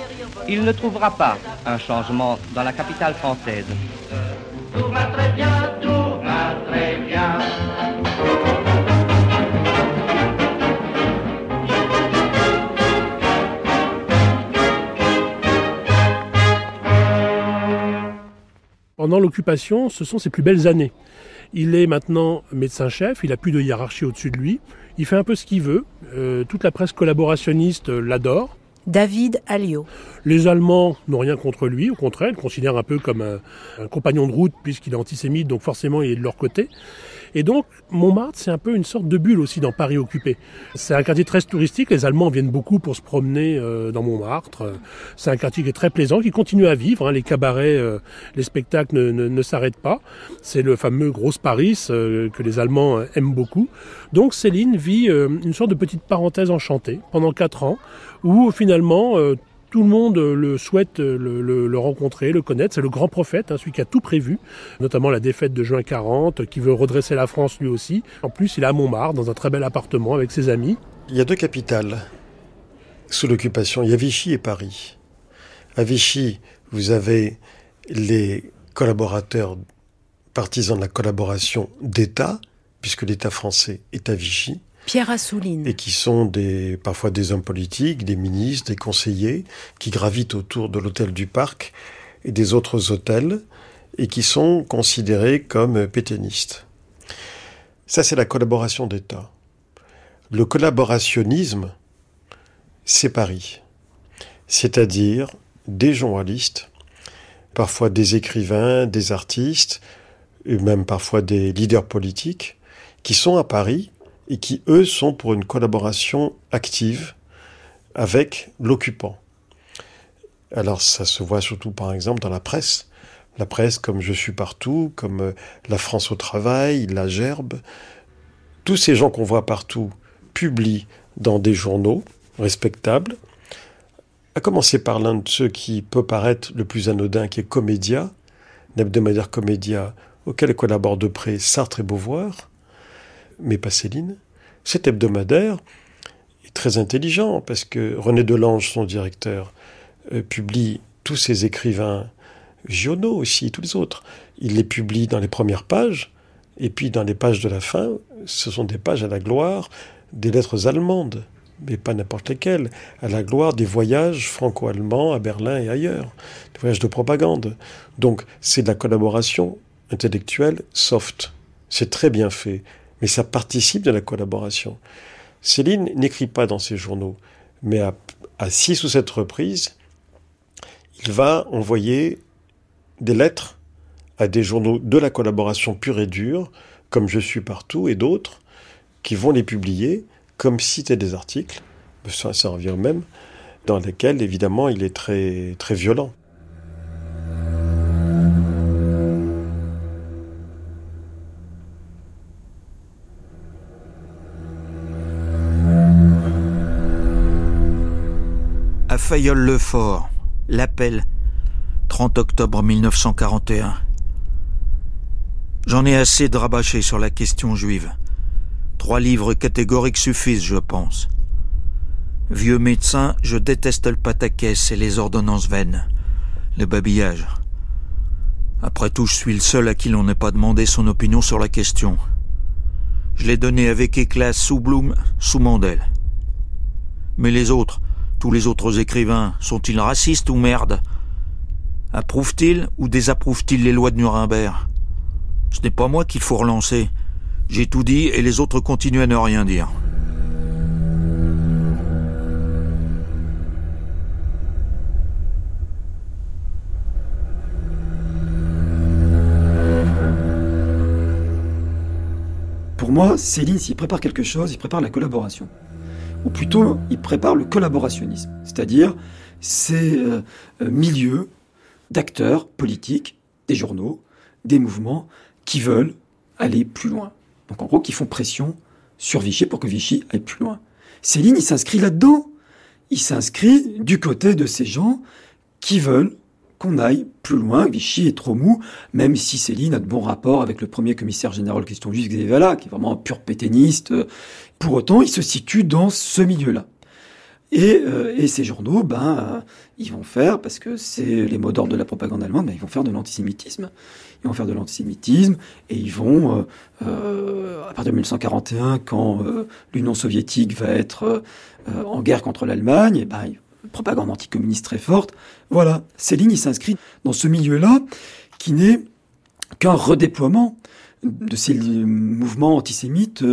il ne trouvera pas un changement dans la capitale française. Pendant l'occupation, ce sont ses plus belles années. Il est maintenant médecin-chef, il a plus de hiérarchie au-dessus de lui, il fait un peu ce qu'il veut, euh, toute la presse collaborationniste l'adore. David Alliot. Les Allemands n'ont rien contre lui, au contraire, ils le considèrent un peu comme un, un compagnon de route puisqu'il est antisémite, donc forcément il est de leur côté. Et donc Montmartre, c'est un peu une sorte de bulle aussi dans Paris occupé. C'est un quartier très touristique, les Allemands viennent beaucoup pour se promener euh, dans Montmartre. C'est un quartier qui est très plaisant, qui continue à vivre, hein. les cabarets, euh, les spectacles ne, ne, s'arrêtent pas. C'est le fameux Grosse Paris euh, que les Allemands aiment beaucoup. Donc Céline vit une sorte de petite parenthèse enchantée pendant quatre ans, où finalement tout le monde le souhaite le, le, rencontrer, le connaître. C'est le grand prophète, hein, celui qui a tout prévu, notamment la défaite de juin 40, qui veut redresser la France lui aussi. En plus, il est à Montmartre, dans un très bel appartement avec ses amis. Il y a deux capitales sous l'occupation. Il y a Vichy et Paris. À Vichy, vous avez les collaborateurs partisans de la collaboration d'État, puisque l'État français est à Vichy. Pierre Assouline. Et qui sont parfois des hommes politiques, des ministres, des conseillers, qui gravitent autour de l'hôtel du Parc et des autres hôtels, et qui sont considérés comme pétainistes. Ça, c'est la collaboration d'État. Le collaborationnisme, c'est Paris. C'est-à-dire des journalistes, parfois des écrivains, des artistes, et même parfois des leaders politiques, qui sont à Paris et qui, eux, sont pour une collaboration active avec l'occupant. Alors ça se voit surtout par exemple dans la presse. La presse comme Je suis partout, comme La France au travail, La Gerbe. Tous ces gens qu'on voit partout publient dans des journaux respectables. À commencer par l'un de ceux qui peut paraître le plus anodin, qui est Comédia, hebdomadaire Comédia auquel collaborent de près Sartre et Beauvoir, mais pas Céline. Cet hebdomadaire est très intelligent parce que René Delange, son directeur, euh, publie tous ses écrivains, Giono aussi, tous les autres. Il les publie dans les premières pages, et puis dans les pages de la fin, ce sont des pages à la gloire des lettres allemandes, mais pas n'importe lesquelles, à la gloire des voyages franco-allemands à Berlin et ailleurs, des voyages de propagande. Donc c'est de la collaboration intellectuelle soft. C'est très bien fait, mais ça participe de la collaboration. Céline n'écrit pas dans ses journaux, mais à, six ou sept reprises, il va envoyer des lettres à des journaux de la collaboration pure et dure, comme Je suis partout et d'autres, qui vont les publier comme c'était des articles, ça, ça revient au même, dans lesquels évidemment il est très, très violent. Fayolle-le-Fort, l'appel, 30 octobre 1941. J'en ai assez de rabâcher sur la question juive. Trois livres catégoriques suffisent, je pense. Vieux médecin, je déteste le pataquès et les ordonnances vaines, le babillage. Après tout, je suis le seul à qui l'on n'ait pas demandé son opinion sur la question. Je l'ai donné avec éclat sous Blum, sous Mandel. Mais les autres, tous les autres écrivains, sont-ils racistes ou merde? Approuvent-ils ou désapprouvent-ils les lois de Nuremberg? Ce n'est pas moi qu'il faut relancer. J'ai tout dit et les autres continuent à ne rien dire. Pour moi, Céline, s'il prépare quelque chose, il prépare la collaboration. Ou plutôt, il prépare le collaborationnisme. C'est-à-dire ces euh, euh, milieux d'acteurs politiques, des journaux, des mouvements, qui veulent aller plus loin. Donc en gros, qui font pression sur Vichy pour que Vichy aille plus loin. Céline, il s'inscrit là-dedans. Il s'inscrit du côté de ces gens qui veulent qu'on aille plus loin. Vichy est trop mou, même si Céline a de bons rapports avec le premier commissaire général question juive, Xavier qui est vraiment un pur pétainiste. Pour autant, il se situe dans ce milieu-là. Et, euh, et, ces journaux, ben, euh, ils vont faire, parce que c'est les mots d'ordre de la propagande allemande, ben, ils vont faire de l'antisémitisme. Ils vont faire de l'antisémitisme et ils vont, euh, à partir de 1941, quand l'Union soviétique va être en guerre contre l'Allemagne, ben, propagande anticommuniste très forte. Voilà, Céline, il s'inscrit dans ce milieu-là qui n'est qu'un redéploiement de ces mouvements antisémites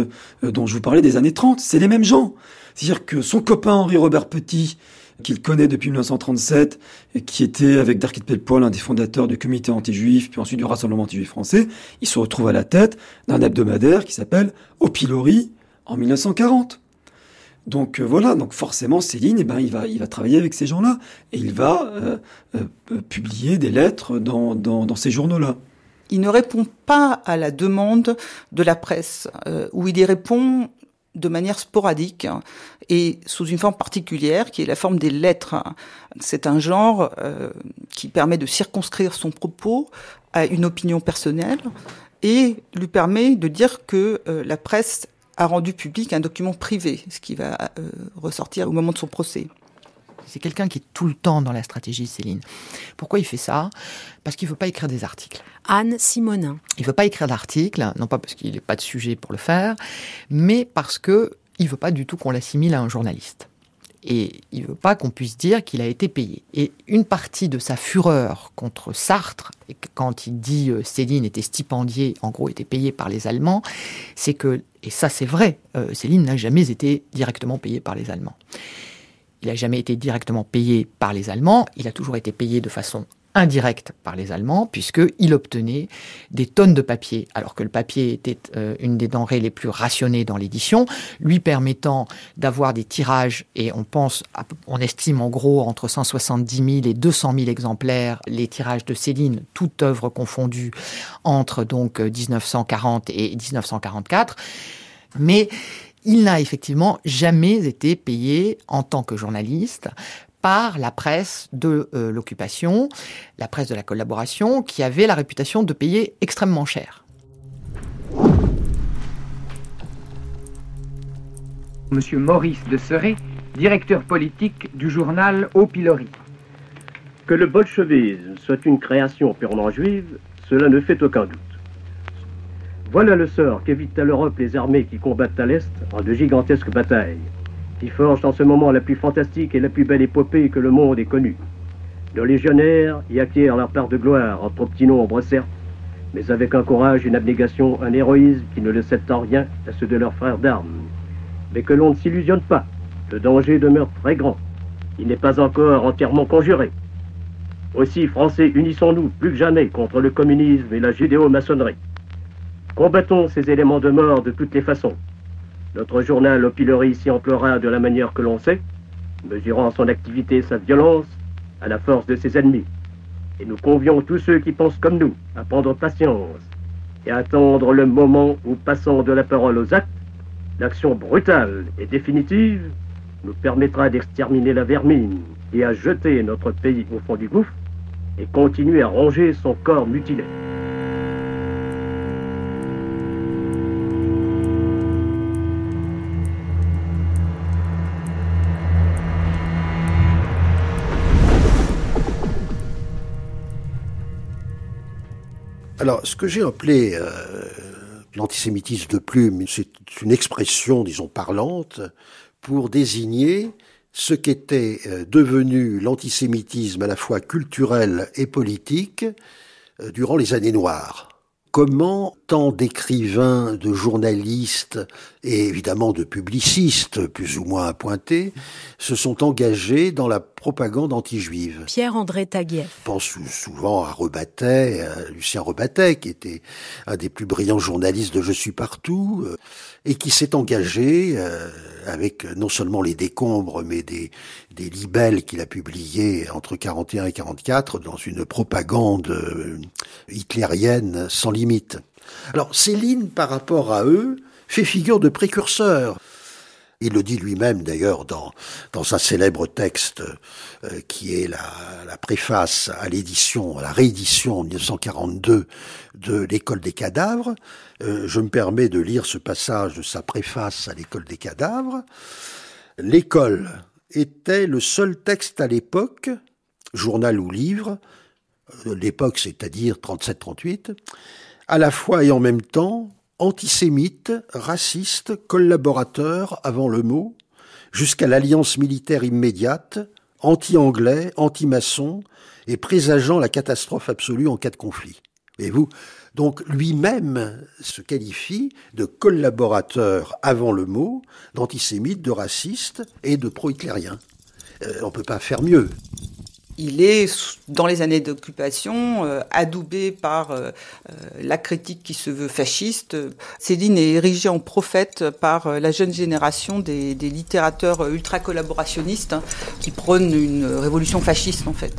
dont je vous parlais des années 30. C'est les mêmes gens. C'est-à-dire que son copain Henri-Robert Petit, qu'il connaît depuis 1937, et qui était avec Darkit Pelpol, un des fondateurs du comité anti-juif, puis ensuite du Rassemblement anti-juif français, il se retrouve à la tête d'un hebdomadaire qui s'appelle Au pilori en 1940. Donc euh, voilà, donc forcément Céline, eh ben, il, va, il va travailler avec ces gens-là, et il va euh, euh, publier des lettres dans, dans, dans ces journaux-là. Il ne répond pas à la demande de la presse, où il y répond de manière sporadique et sous une forme particulière qui est la forme des lettres. C'est un genre euh, qui permet de circonscrire son propos à une opinion personnelle et lui permet de dire que euh, la presse a rendu public un document privé, ce qui va euh, ressortir au moment de son procès. C'est quelqu'un qui est tout le temps dans la stratégie, Céline. Pourquoi il fait ça? Parce qu'il ne veut pas écrire des articles. Anne Simonin. Il ne veut pas écrire d'articles, non pas parce qu'il n'est pas de sujet pour le faire, mais parce qu'il ne veut pas du tout qu'on l'assimile à un journaliste. Et il ne veut pas qu'on puisse dire qu'il a été payé. Et une partie de sa fureur contre Sartre, quand il dit euh, Céline était stipendiée, en gros était payée par les Allemands, c'est que, et ça c'est vrai, euh, Céline n'a jamais été directement payée par les Allemands. Il n'a jamais été directement payé par les Allemands, il a toujours été payé de façon indirecte par les Allemands, puisqu'il obtenait des tonnes de papier, alors que le papier était euh, une des denrées les plus rationnées dans l'édition, lui permettant d'avoir des tirages, et on pense, on estime en gros entre 170 000 et 200 000 exemplaires les tirages de Céline, toute œuvre confondue, entre donc 1940 et 1944. Mais il n'a effectivement jamais été payé en tant que journaliste par la presse de euh, l'occupation, la presse de la collaboration, qui avait la réputation de payer extrêmement cher. Monsieur Maurice de Seré, directeur politique du journal Au Pilori. Que le bolchevisme soit une création purement juive, cela ne fait aucun doute. Voilà le sort qu'évitent à l'Europe les armées qui combattent à l'Est en de gigantesques batailles, qui forgent en ce moment la plus fantastique et la plus belle épopée que le monde ait connue. Nos légionnaires y acquièrent leur part de gloire en trop petit nombre, certes, mais avec un courage, une abnégation, un héroïsme qui ne le cèdent en rien à ceux de leurs frères d'armes. Mais que l'on ne s'illusionne pas, le danger demeure très grand. Il n'est pas encore entièrement conjuré. Aussi, Français, unissons-nous plus que jamais contre le communisme et la judéo-maçonnerie. Combattons ces éléments de mort de toutes les façons. Notre journal au pilori s'y emploiera de la manière que l'on sait, mesurant son activité et sa violence à la force de ses ennemis. Et nous convions tous ceux qui pensent comme nous à prendre patience et à attendre le moment où, passant de la parole aux actes, l'action brutale et définitive nous permettra d'exterminer la vermine et à jeter notre pays au fond du gouffre et continuer à ronger son corps mutilé. Alors, ce que j'ai appelé euh, l'antisémitisme de plume, c'est une expression, disons, parlante pour désigner ce qu'était euh, devenu l'antisémitisme à la fois culturel et politique euh, durant les années noires comment tant d'écrivains, de journalistes et évidemment de publicistes plus ou moins appointés se sont engagés dans la propagande anti-juive? Pierre-André Taguieff. Je pense souvent à Rebattet, à Lucien Rebattet, qui était un des plus brillants journalistes de Je suis partout, euh, et qui s'est engagé euh, avec non seulement les décombres, mais des, des libelles qu'il a publiés entre 41 et 44 dans une propagande euh, hitlérienne sans limite. Alors Céline, par rapport à eux, fait figure de précurseur. Il le dit lui-même d'ailleurs dans, dans un célèbre texte euh, qui est la, préface à l'édition, à la réédition en 1942 de l'école des cadavres. Euh, je me permets de lire ce passage de sa préface à l'école des cadavres. L'école était le seul texte à l'époque, journal ou livre, euh, l'époque c'est-à-dire 37-38, à la fois et en même temps antisémite, raciste, collaborateur avant le mot, jusqu'à l'alliance militaire immédiate, anti-anglais, anti-maçon, et présageant la catastrophe absolue en cas de conflit. Et vous, donc lui-même se qualifie de collaborateur avant le mot, d'antisémite, de raciste et de pro-hitlérien. Euh, on ne peut pas faire mieux il est, dans les années d'occupation, euh, adoubé par euh, la critique qui se veut fasciste. Céline est érigée en prophète par la jeune génération des, littérateurs ultra-collaborationnistes hein, qui prônent une révolution fasciste, en fait.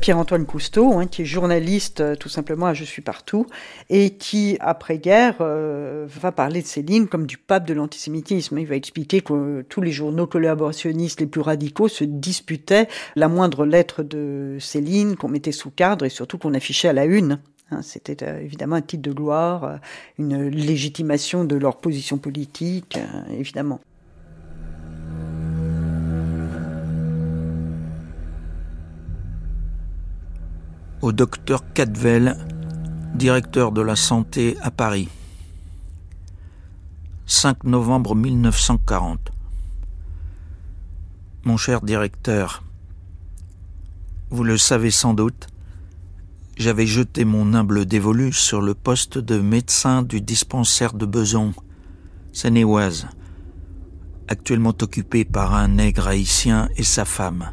Pierre-Antoine Cousteau, hein, qui est journaliste euh, tout simplement à Je suis partout, et qui, après-guerre, euh, va parler de Céline comme du pape de l'antisémitisme. Il va expliquer que euh, tous les journaux collaborationnistes les plus radicaux se disputaient la moindre lettre de Céline qu'on mettait sous cadre et surtout qu'on affichait à la une. Hein, C'était évidemment un titre de gloire, une légitimation de leur position politique, évidemment. Au docteur Cadvel, directeur de la santé à Paris. 5 novembre 1940. Mon cher directeur, vous le savez sans doute, j'avais jeté mon humble dévolu sur le poste de médecin du dispensaire de Beson, Seine-et-Oise, actuellement occupé par un nègre haïtien et sa femme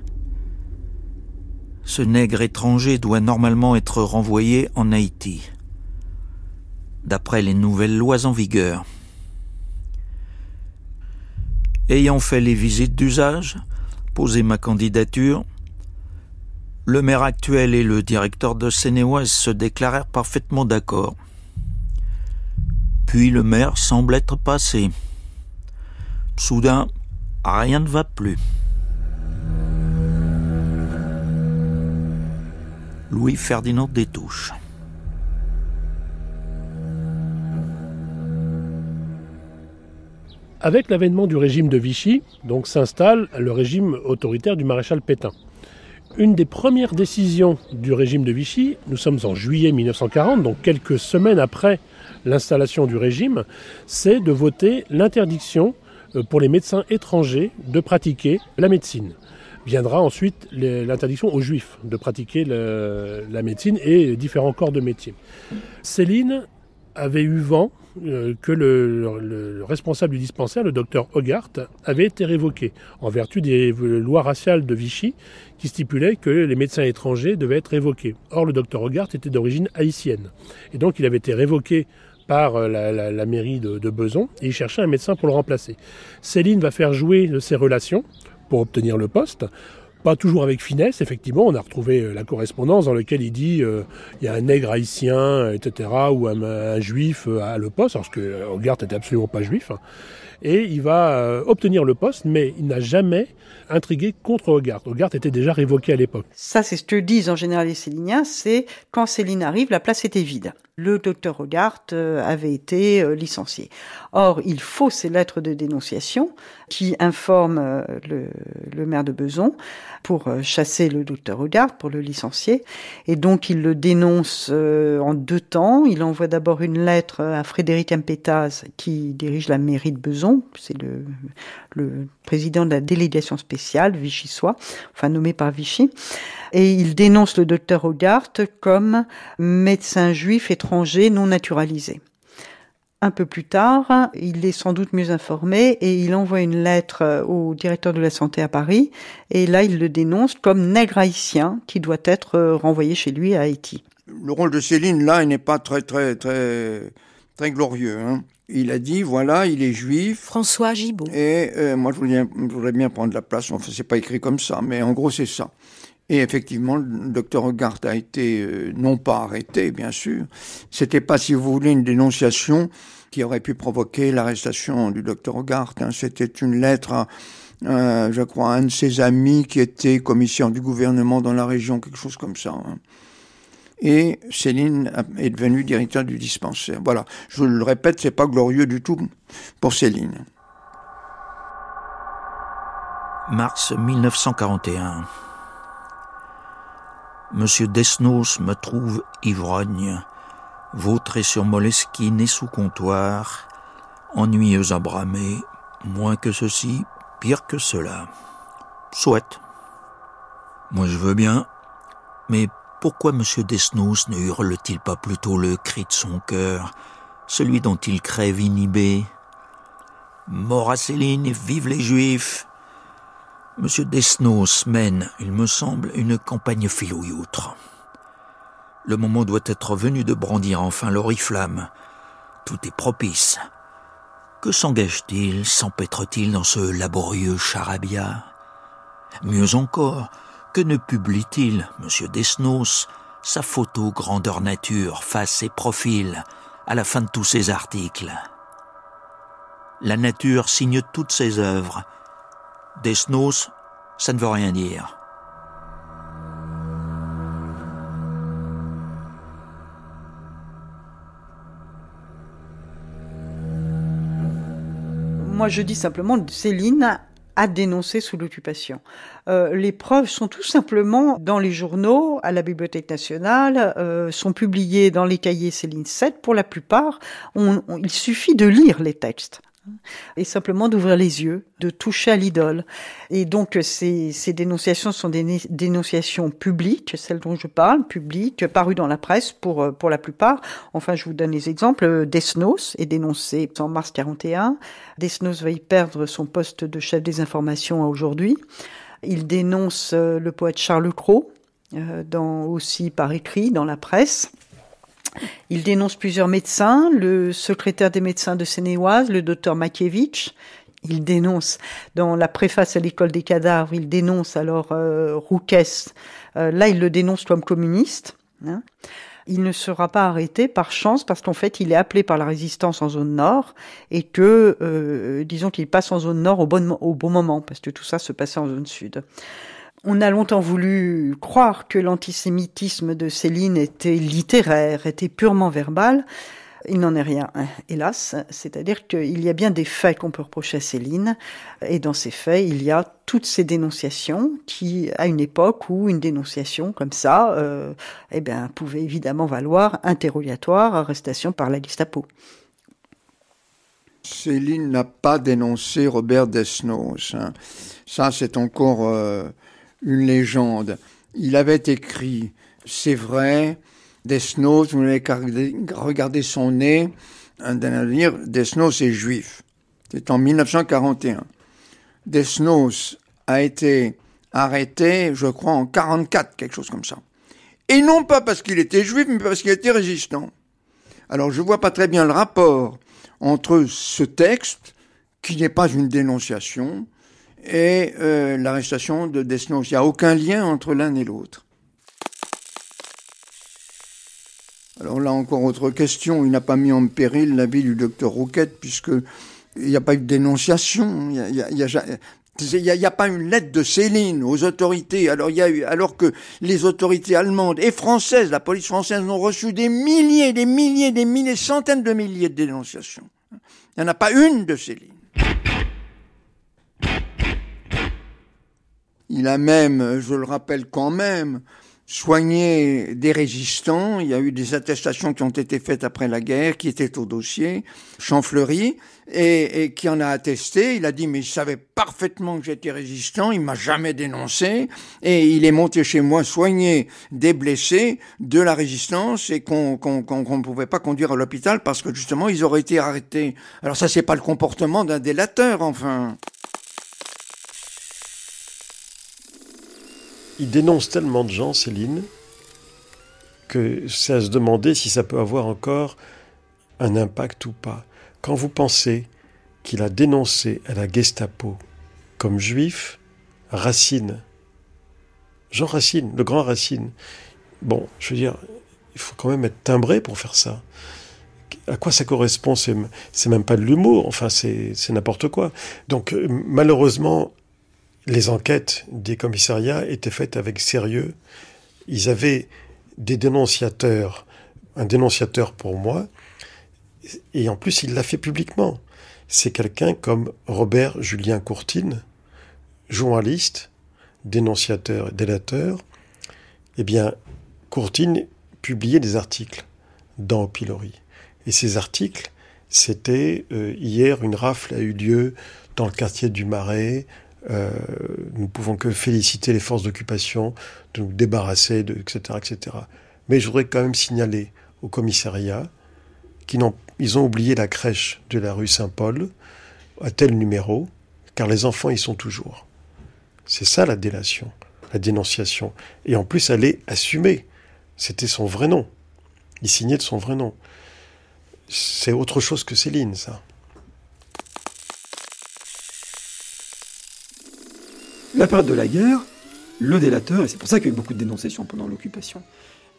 ce nègre étranger doit normalement être renvoyé en Haïti, d'après les nouvelles lois en vigueur. Ayant fait les visites d'usage, posé ma candidature, le maire actuel et le directeur de Sénéoise se déclarèrent parfaitement d'accord. Puis le maire semble être passé. Soudain, Rien ne va plus. Louis-Ferdinand Détouche. Avec l'avènement du régime de Vichy, donc s'installe le régime autoritaire du maréchal Pétain. Une des premières décisions du régime de Vichy, nous sommes en juillet 1940, donc quelques semaines après l'installation du régime, c'est de voter l'interdiction euh, pour les médecins étrangers de pratiquer la médecine. Viendra ensuite l'interdiction aux juifs de pratiquer la médecine et différents corps de métier. Céline avait eu vent euh, que le, responsable du dispensaire, le docteur Hogarth, avait été révoqué en vertu des lois raciales de Vichy qui stipulaient que les médecins étrangers devaient être révoqués. Or, le docteur Hogarth était d'origine haïtienne. Et donc, il avait été révoqué par euh, la, mairie de, de, Beson et il cherchait un médecin pour le remplacer. Céline va faire jouer ses relations pour obtenir le poste. Pas toujours avec finesse, effectivement, on a retrouvé euh, la correspondance dans laquelle il dit euh, il y a un nègre haïtien, etc., ou un, juif à le poste, parce que Hogarth n'était absolument pas juif. Et il va obtenir le poste, mais il n'a jamais intrigué contre Hogarth. Hogarth était déjà révoqué à l'époque. Ça, c'est ce que disent en général les Céliniens, c'est quand Céline arrive, la place était vide le docteur Hogarth euh, avait été euh, licencié. Or, il faut ces lettres de dénonciation qui informent euh, le, maire de Beson pour chasser le docteur Hogarth, pour le licencier. Et donc, il le dénonce en deux temps. Il envoie d'abord une lettre à Frédéric Impétaz, qui dirige la mairie de Beson. C'est le, le président de la délégation spéciale vichysois, enfin nommé par Vichy et il dénonce le docteur Hogarth comme médecin juif étranger non naturalisé. Un peu plus tard, il est sans doute mieux informé et il envoie une lettre au directeur de la santé à Paris et là il le dénonce comme nègre haïtien qui doit être renvoyé chez lui à Haïti. Le rôle de Céline là, il n'est pas très très très très glorieux. Hein. Il a dit voilà, il est juif. François Gibault. Et euh, moi je voudrais, bien, je voudrais, bien, prendre la place. Enfin c'est pas écrit comme ça, mais en gros c'est ça. Et effectivement, le docteur Hogarth a été euh, non pas arrêté, bien sûr. C'était pas, si vous voulez, une dénonciation qui aurait pu provoquer l'arrestation du docteur Hogarth. Hein. C'était une lettre à, je crois, un de ses amis qui était commissaire du gouvernement dans la région, quelque chose comme ça. Hein. Et Céline est devenue directeur du dispensaire. Voilà. Je le répète, c'est pas glorieux du tout pour Céline. Mars 1941. Monsieur Desnos me trouve ivrogne, vautré sur Moleskine et sous comptoir, ennuyeux à bramer, moins que ceci, pire que cela. Soit. Moi je veux bien, mais pourquoi Monsieur Desnos ne hurle-t-il pas plutôt le cri de son cœur, celui dont il crève inhibé? Mort à Céline et vive les Juifs. Monsieur Desnos mène, il me semble, une campagne filouilloutre. Le moment doit être venu de brandir enfin l'oriflamme. Tout est propice. Que s'engage-t-il, s'empêtre-t-il dans ce laborieux charabia? Mieux encore, que ne publie-t-il, monsieur Desnos, sa photo grandeur nature, face et profil, à la fin de tous ses articles? La nature signe toutes ses œuvres, Desnos, ça ne veut rien dire. Moi, je dis simplement, Céline a dénoncé sous l'occupation. Euh, les preuves sont tout simplement dans les journaux, à la Bibliothèque nationale, euh, sont publiées dans les cahiers Céline 7 pour la plupart. il suffit de lire les textes et simplement d'ouvrir les yeux, de toucher à l'idole. Et donc ces, ces dénonciations sont des dénonciations publiques, celles dont je parle, publiques, parues dans la presse pour, euh, pour la plupart. Enfin, je vous donne les exemples. Desnos est dénoncé en mars 41. Desnos va y perdre son poste de chef des informations à aujourd'hui. Il dénonce euh, le poète Charles Cros, euh, aussi par écrit dans la presse. Il dénonce plusieurs médecins, le secrétaire des médecins de Sénéoise, le docteur Makiewicz. Il dénonce, dans la préface à l'école des cadavres, il dénonce alors euh, Rouquès. Euh, là, il le dénonce comme communiste. Hein. il ne sera pas arrêté par chance parce qu'en fait il est appelé par la résistance en zone nord et que euh, disons qu'il passe en zone nord au bon, au bon moment parce que tout ça se passait en zone sud. On a longtemps voulu croire que l'antisémitisme de Céline était littéraire, était purement verbal. Il n'en est rien, hein, hélas. C'est-à-dire qu'il y a bien des faits qu'on peut reprocher à Céline, et dans ces faits, il y a toutes ces dénonciations qui, à une époque où une dénonciation comme ça, euh, eh bien, pouvait évidemment valoir interrogatoire, arrestation par la Gestapo. Céline n'a pas dénoncé Robert Desnos. Hein. Ça, c'est encore euh, une légende. Il avait écrit, c'est vrai, Desnos, vous n'avez qu'à regarder son nez, d'un dire, Desnos est juif. C'est en 1941. Desnos a été arrêté, je crois, en 44, quelque chose comme ça. Et non pas parce qu'il était juif, mais parce qu'il était résistant. Alors je vois pas très bien le rapport entre ce texte, qui n'est pas une dénonciation, et euh, l'arrestation de Desnos. Il n'y a aucun lien entre l'un et l'autre. Alors là encore autre question, il n'a pas mis en péril la vie du docteur Rouquette puisque il n'y a pas eu de dénonciation, il n'y a, a, pas une lettre de Céline aux autorités. Alors, y a alors que les autorités allemandes et françaises, la police française, ont reçu des milliers, des milliers, des milliers, centaines de milliers de dénonciations. Il n'y en a pas une de Céline. Il a même, je le rappelle quand même, soigner des résistants. Il y a eu des attestations qui ont été faites après la guerre, qui étaient au dossier, Champfleury, et, et qui en a attesté. Il a dit, mais il savait parfaitement que j'étais résistant, il m'a jamais dénoncé, et il est monté chez moi soigner des blessés de la résistance et qu'on ne pouvait pas conduire à l'hôpital parce que justement ils auraient été arrêtés. Alors ça, c'est pas le comportement d'un délateur, enfin. Il dénonce tellement de gens, Céline, que c'est à se demander si ça peut avoir encore un impact ou pas. Quand vous pensez qu'il a dénoncé à la Gestapo comme juif Racine, Jean Racine, le grand Racine, bon, je veux dire, il faut quand même être timbré pour faire ça. À quoi ça correspond? C'est même pas de l'humour, enfin c'est n'importe quoi. Donc euh, malheureusement, les enquêtes des commissariats étaient faites avec sérieux. Ils avaient des dénonciateurs, un dénonciateur pour moi, et en plus il l'a fait publiquement. C'est quelqu'un comme Robert Julien Courtine, journaliste, dénonciateur et délateur. Eh bien, Courtine publiait des articles dans Pilori. Et ces articles, c'était euh, hier une rafle a eu lieu dans le quartier du Marais, euh, nous pouvons que féliciter les forces d'occupation de nous débarrasser, de, etc., etc. Mais je voudrais quand même signaler au commissariat qu'ils ont, ont oublié la crèche de la rue Saint-Paul à tel numéro, car les enfants y sont toujours. C'est ça la délation, la dénonciation. Et en plus, elle est assumée. C'était son vrai nom. Il signait de son vrai nom. C'est autre chose que Céline, ça. La période de la guerre, le délateur, et c'est pour ça qu'il y a eu beaucoup de dénonciations pendant l'occupation,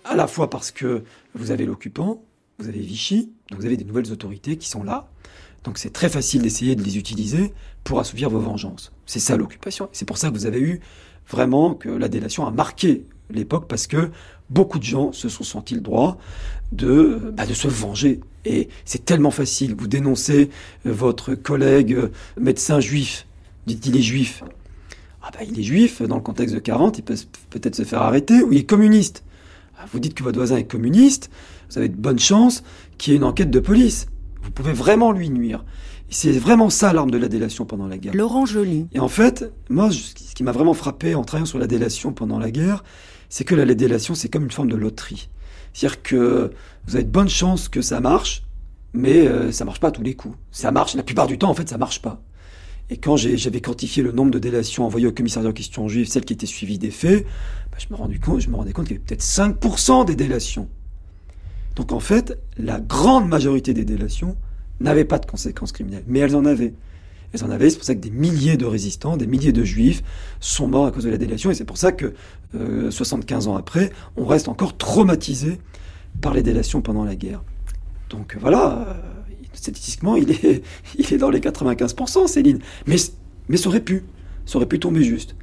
à la fois parce que vous avez l'occupant, vous avez Vichy, vous avez des nouvelles autorités qui sont là, donc c'est très facile d'essayer de les utiliser pour assouvir vos vengeances. C'est ça l'occupation. C'est pour ça que vous avez eu vraiment que la délation a marqué l'époque parce que beaucoup de gens se sont sentis le droit de, bah, de se venger. Et c'est tellement facile. Vous dénoncez votre collègue médecin juif, dit-il est juif, ah bah, il est juif, dans le contexte de 40, il peut peut-être se faire arrêter, ou il est communiste. Ah, vous dites que votre voisin est communiste, vous avez de bonnes chances qu'il y ait une enquête de police. Vous pouvez vraiment lui nuire. C'est vraiment ça l'arme de la délation pendant la guerre. Laurent Joly. Et en fait, moi, ce qui m'a vraiment frappé en travaillant sur la délation pendant la guerre, c'est que la délation, c'est comme une forme de loterie. C'est-à-dire que vous avez de bonnes chances que ça marche, mais euh, ça marche pas à tous les coups. Ça marche, la plupart du temps, en fait, ça marche pas. Et quand j'avais quantifié le nombre de délations envoyées au commissariat en question juive, celles qui étaient suivies des faits, bah, je, me rendais compte, qu'il y avait peut-être 5% des délations. Donc en fait, la grande majorité des délations n'avaient pas de conséquences criminelles, mais elles en avaient. elles en avaient. C'est pour ça que des milliers de résistants, des milliers de juifs sont morts à cause de la délation. Et c'est pour ça que, 75 ans après, on reste encore traumatisé par les délations pendant la guerre. Donc voilà, statistiquement, il est, il est dans les 95%, Céline. Mais, mais ça aurait pu. Ça aurait pu tomber juste.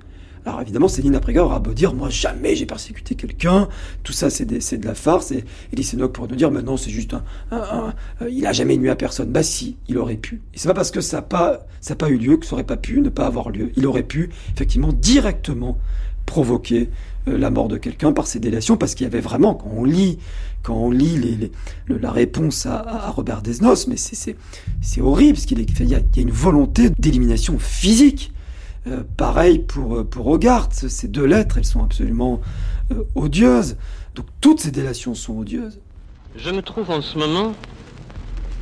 Alors évidemment, Céline Apréga aura beau dire, moi jamais j'ai persécuté quelqu'un, tout ça c'est de la farce, et Elie Sénoc pourrait nous dire, mais non, c'est juste un, un, il a jamais nuit à personne. Bah si, il aurait pu. Et c'est pas parce que ça n'a pas, pas eu lieu que ça aurait pas pu ne pas avoir lieu. Il aurait pu, effectivement, directement provoquer euh, la mort de quelqu'un par ces délations, parce qu'il y avait vraiment, quand on lit, quand on lit la réponse à, Robert Desnos, mais c'est horrible, parce qu'il y, y, a une volonté d'élimination physique. Euh, pareil pour, euh, pour Hogarth, ces deux lettres, elles sont absolument odieuses. Donc toutes ces délations sont odieuses. Je me trouve en ce moment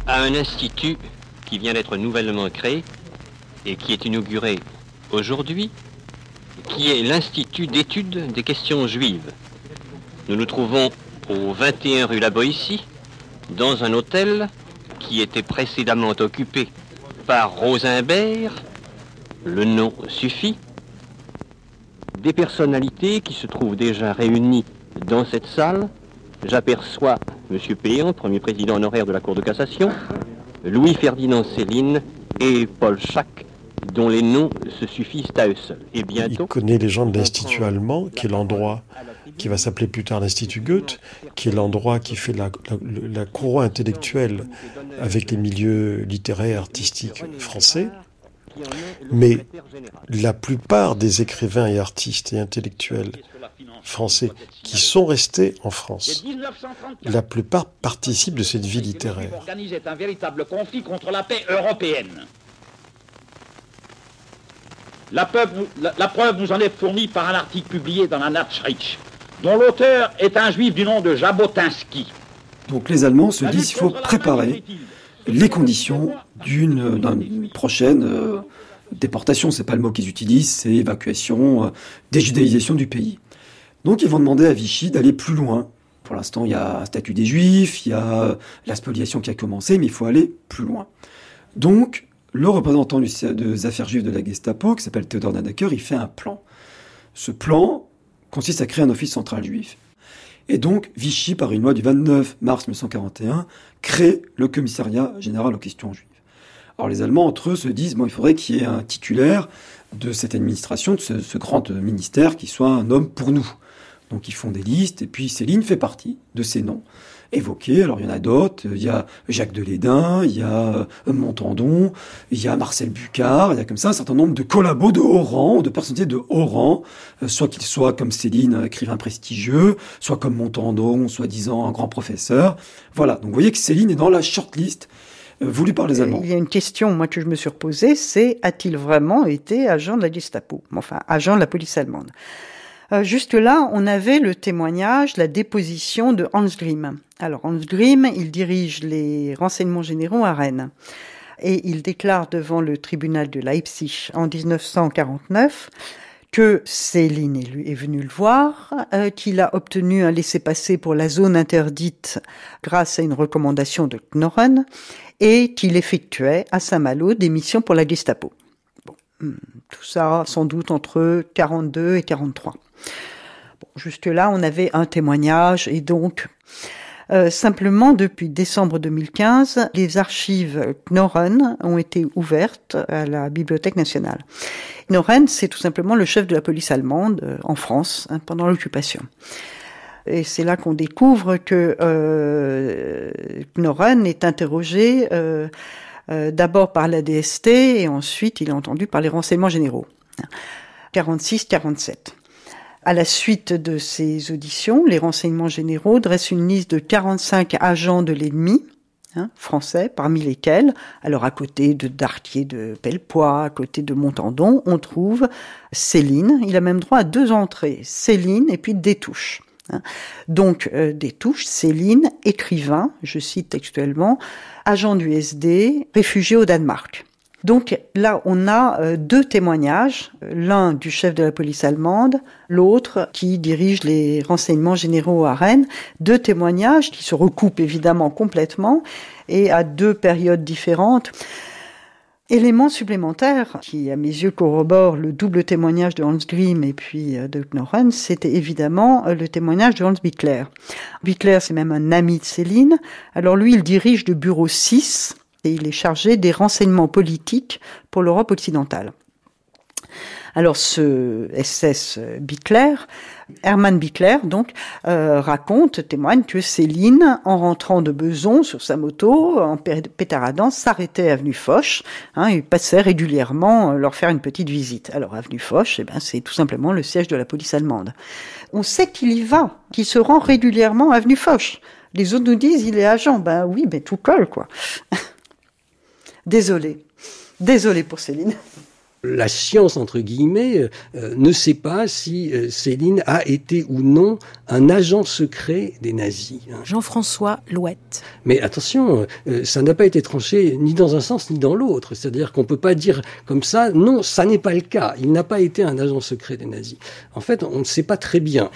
à un institut qui vient d'être nouvellement créé et qui est inauguré aujourd'hui qui est l'Institut d'études des questions juives. Nous nous trouvons au 21 rue La dans un hôtel qui était précédemment occupé par Rosenberg, le nom suffit, des personnalités qui se trouvent déjà réunies dans cette salle. J'aperçois M. Péon, premier président honoraire de la Cour de cassation, Louis-Ferdinand Céline et Paul Schack, dont les noms se suffisent à eux seuls. Et bientôt, il connaît les gens de l'Institut allemand, qui est l'endroit qui va s'appeler plus tard l'Institut Goethe, qui est l'endroit qui fait la, la, courroie intellectuelle avec les milieux littéraires, artistiques français. Mais la plupart des écrivains et artistes et intellectuels français qui sont restés en France, la plupart participent de cette vie littéraire. un véritable conflit contre la paix européenne. La preuve, nous en est fournie par un article publié dans la Nachricht, dont l'auteur est un juif du nom de Jabotinsky. Donc les Allemands se disent qu'il faut préparer les conditions d'une prochaine euh, déportation. C'est pas le mot qu'ils utilisent, c'est évacuation, euh, déjudéisation du pays. Donc ils vont demander à Vichy d'aller plus loin. Pour l'instant, il y a un statut des Juifs, il y a euh, la spoliation qui a commencé, mais il faut aller plus loin. Donc le représentant des affaires juives de la Gestapo, qui s'appelle Theodor Nadaker, il fait un plan. Ce plan consiste à créer un office central juif. Et donc, Vichy, par une loi du 29 mars 1941, crée le commissariat général aux questions juives. Alors les Allemands, entre eux, se disent, bon, il faudrait qu'il y ait un titulaire de cette administration, de ce, ce, grand ministère, qui soit un homme pour nous. Donc ils font des listes, et puis Céline fait partie de ces noms évoqués. Alors il y en a d'autres. Il y a Jacques Delédin, il y a euh, Montandon, il y a Marcel Bucard, il y a comme ça un certain nombre de collabos de haut rang, de personnalités de haut rang, euh, soit qu'ils soient comme Céline, écrivain prestigieux, soit comme Montandon, soi-disant un grand professeur. Voilà, donc vous voyez que Céline est dans la shortlist euh, voulue par les Allemands. Il y a une question, moi, que je me suis reposée, c'est a-t-il vraiment été agent de la Gestapo? Enfin, agent de la police allemande. Euh, juste là, on avait le témoignage, la déposition de Hans Grimm. Alors Hans Grimm, il dirige les renseignements généraux à Rennes. Et il déclare devant le tribunal de Leipzig en 1949 que Céline est venu le voir, euh, qu'il a obtenu un laissez-passer pour la zone interdite grâce à une recommandation de Knorren et qu'il effectuait à Saint-Malo des missions pour la Gestapo. Hmm, tout ça sans doute entre 42 et 43. Bon, Jusque-là, on avait un témoignage et donc euh, simplement, depuis décembre 2015, les archives Knorren ont été ouvertes à la Bibliothèque nationale. Knorren, c'est tout simplement le chef de la police allemande euh, en France hein, pendant l'occupation. Et c'est là qu'on découvre que euh, Knorren est interrogé euh, euh, d'abord par la DST et ensuite il est entendu par les renseignements généraux. 46-47. À la suite de ces auditions, les renseignements généraux dressent une liste de 45 agents de l'ennemi, hein, français, parmi lesquels, alors à côté de Dartier de Pellepoix, à côté de Montandon, on trouve Céline. Il a même droit à deux entrées, Céline et puis Détouche. Hein. Donc euh, Céline, écrivain, je cite textuellement, agent du SD, réfugié au Danemark. Donc là, on a euh, deux témoignages, l'un du chef de la police allemande, l'autre qui dirige les renseignements généraux à Rennes, deux témoignages qui se recoupent évidemment complètement et à deux périodes différentes. Élément supplémentaire qui, à mes yeux, corrobore le double témoignage de Hans Grimm et puis euh, de Knorren, c'était évidemment euh, le témoignage de Hans Bickler. Bickler, c'est même un ami de Céline. Alors lui, il dirige le bureau 6 et il est chargé des renseignements politiques pour l'Europe occidentale. Alors ce SS Bickler, Hermann Bickler, donc, euh, raconte, témoigne que Céline, en rentrant de Beson sur sa moto, en pétaradant, s'arrêtait avenue Foch, hein, et passait régulièrement euh, leur faire une petite visite. Alors avenue Foch, eh ben, c'est tout simplement le siège de la police allemande. On sait qu'il y va, qu'il se rend régulièrement avenue Foch. Les autres nous disent il est agent. Ben oui, mais tout colle, quoi. Désolé. Désolé pour Céline la science, entre guillemets, euh, ne sait pas si euh, Céline a été ou non un agent secret des nazis. Hein. Jean-François Louette. Mais attention, euh, ça n'a pas été tranché ni dans un sens ni dans l'autre. C'est-à-dire qu'on ne peut pas dire comme ça, non, ça n'est pas le cas. Il n'a pas été un agent secret des nazis. En fait, on ne sait pas très bien.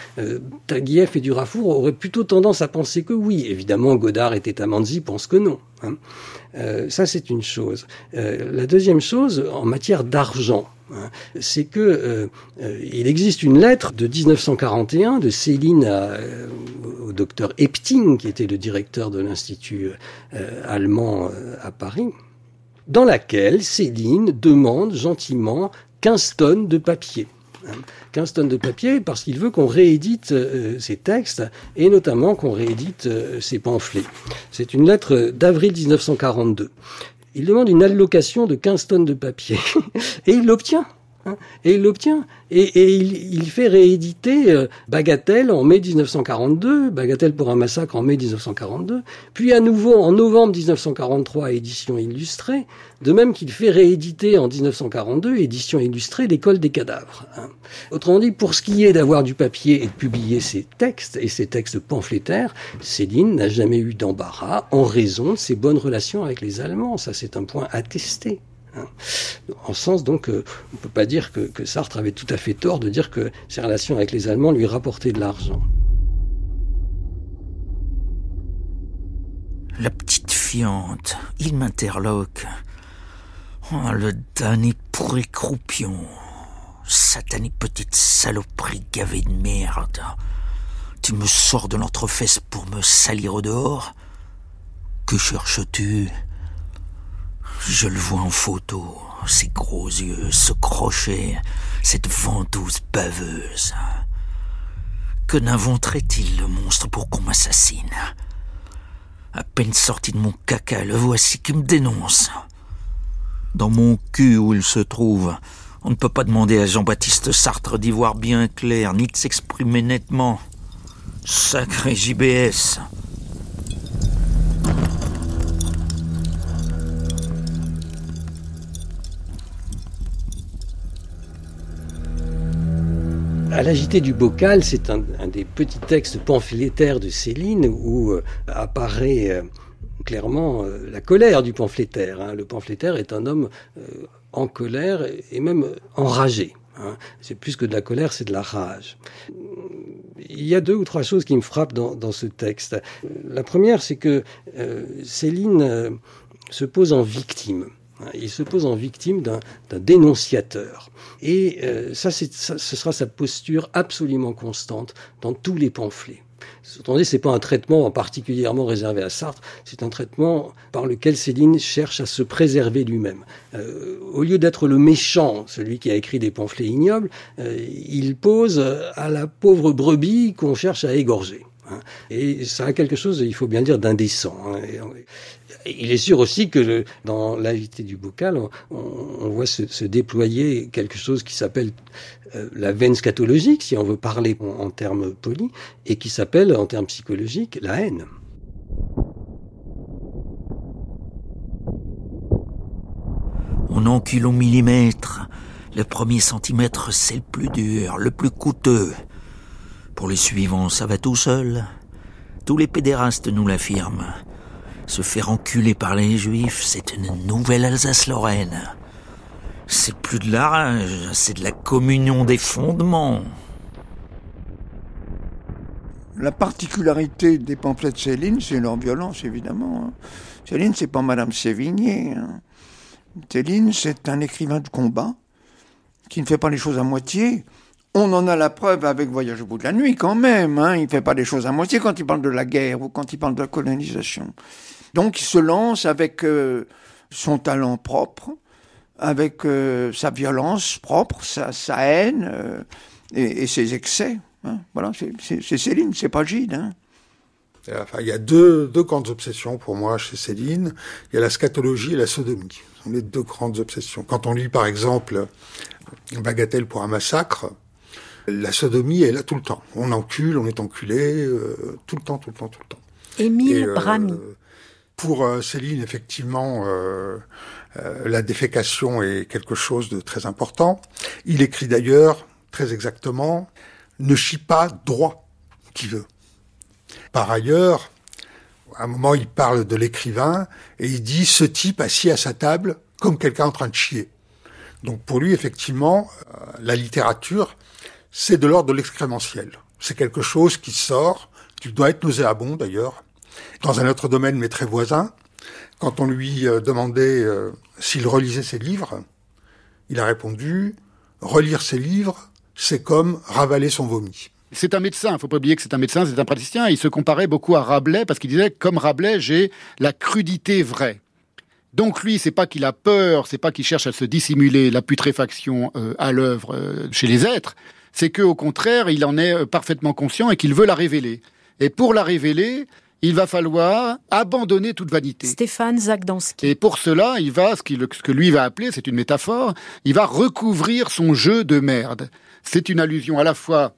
Taguieff et Durafour auraient plutôt tendance à penser que oui. Évidemment, Godard et Tetamanzi pensent que non. Hein. Euh, ça, c'est une chose. Euh, la deuxième chose, en matière d'argent, hein, c'est que euh, il existe une lettre de 1941 de Céline au docteur Epting, qui était le directeur de l'institut allemand à Paris, dans laquelle Céline demande gentiment 15 tonnes de papier. 15 tonnes de papier parce qu'il veut qu'on réédite euh, ses textes et notamment qu'on réédite euh, ses pamphlets. C'est une lettre d'avril 1942. Il demande une allocation de 15 tonnes de papier et il l'obtient. Hein, et il l'obtient. Et, il, fait rééditer euh, Bagatelle en mai 1942, Bagatelle pour un massacre en mai 1942, puis à nouveau en novembre 1943, édition illustrée, de même qu'il fait rééditer en 1942, édition illustrée, l'école des cadavres. Hein. Autrement dit, pour ce qui est d'avoir du papier et de publier ses textes, et ses textes pamphlétaires, Céline n'a jamais eu d'embarras en raison de ses bonnes relations avec les Allemands. Ça, c'est un point attesté. En sens, donc, euh, on ne peut pas dire que, Sartre avait tout à fait tort de dire que ses relations avec les Allemands lui rapportaient de l'argent. La petite fiante, il m'interloque. Oh, le damné pourri croupion. Satané petite saloperie gavée de merde. Tu me sors de l'entrefesse pour me salir au dehors? Que cherches-tu? Je le vois en photo, ses gros yeux, ce crochet, cette ventouse baveuse. Que n'inventerait-il le monstre pour qu'on m'assassine? À peine sorti de mon caca, le voici qui me dénonce. Dans mon cul où il se trouve, on ne peut pas demander à Jean-Baptiste Sartre d'y voir bien clair, ni de s'exprimer nettement. Sacré JBS. À l'agité du bocal, c'est un, des petits textes pamphlétaires de Céline où euh, apparaît euh, clairement euh, la colère du pamphlétaire. Hein. Le pamphlétaire est un homme en colère et même enragé. Hein. C'est plus que de la colère, c'est de la rage. Il y a deux ou trois choses qui me frappent dans, dans ce texte. La première, c'est que Céline se pose en victime. Hein, il se pose en victime d'un dénonciateur. Et euh, ça, ça, ce sera sa posture absolument constante dans tous les pamphlets. Dit, c'est pas un traitement particulièrement réservé à Sartre, c'est un traitement par lequel Céline cherche à se préserver lui-même. Euh, au lieu d'être le méchant, celui qui a écrit des pamphlets ignobles, euh, il pose à la pauvre brebis qu'on cherche à égorger. Hein. Et ça a quelque chose, il faut bien dire, d'indécent. Il est sûr aussi que dans l'invité du bocal, on, voit se, déployer quelque chose qui s'appelle euh, la veine scatologique, si on veut parler en, termes polis, et qui s'appelle, en termes psychologiques, la haine. On encule au millimètre. Le premier centimètre, c'est le plus dur, le plus coûteux. Pour les suivants, ça va tout seul. Tous les pédérastes nous l'affirment. Se faire enculer par les juifs, c'est une nouvelle Alsace-Lorraine. C'est plus de la rage, c'est de la communion des fondements. La particularité des pamphlets de Céline, c'est leur violence, évidemment. Hein. Céline, c'est pas Madame Sévigné. Hein. Céline, c'est un écrivain de combat qui ne fait pas les choses à moitié. On en a la preuve avec Voyage au bout de la nuit quand même. Hein. Il ne fait pas les choses à moitié quand il parle de la guerre ou quand il parle de la colonisation. Donc il se lance avec euh, son talent propre, avec euh, sa violence propre, sa, haine euh, et, ses excès. Hein. Voilà, c'est Céline, c'est pas Gide. Hein. Il y a deux, deux grandes obsessions pour moi chez Céline. Il y a la scatologie et la sodomie. Ce sont les deux grandes obsessions. Quand on lit, par exemple, Bagatelle pour un massacre, la sodomie est là tout le temps. On encule, on est enculé, euh, tout le temps, tout le temps, tout le temps. Émile Brami. Pour Céline, effectivement, la défécation est quelque chose de très important. Il écrit d'ailleurs, très exactement, ne chie pas droit qui veut. Par ailleurs, à un moment, il parle de l'écrivain et il dit ce type assis à sa table comme quelqu'un en train de chier. Donc pour lui, effectivement, euh, la littérature, c'est de l'ordre de l'excrémentiel. C'est quelque chose qui sort, qui doit être nauséabond d'ailleurs. Dans un autre domaine, mais très voisin, quand on lui euh, demandait euh, s'il relisait ses livres, il a répondu relire ses livres, c'est comme ravaler son vomi c'est un médecin, il ne faut pas oublier que c'est un médecin, c'est un praticien. Il se comparait beaucoup à Rabelais parce qu'il disait, comme Rabelais, j'ai la crudité vraie. Donc lui, c'est pas qu'il a peur, c'est pas qu'il cherche à se dissimuler la putréfaction euh, à l'œuvre chez les êtres, c'est que au contraire, il en est euh, parfaitement conscient et qu'il veut la révéler. Et pour la révéler, il va falloir abandonner toute vanité. Stéphane Zagdanski. Et pour cela, il va, ce, ce que lui va appeler, c'est une métaphore, il va recouvrir son jeu de merde. C'est une allusion à la fois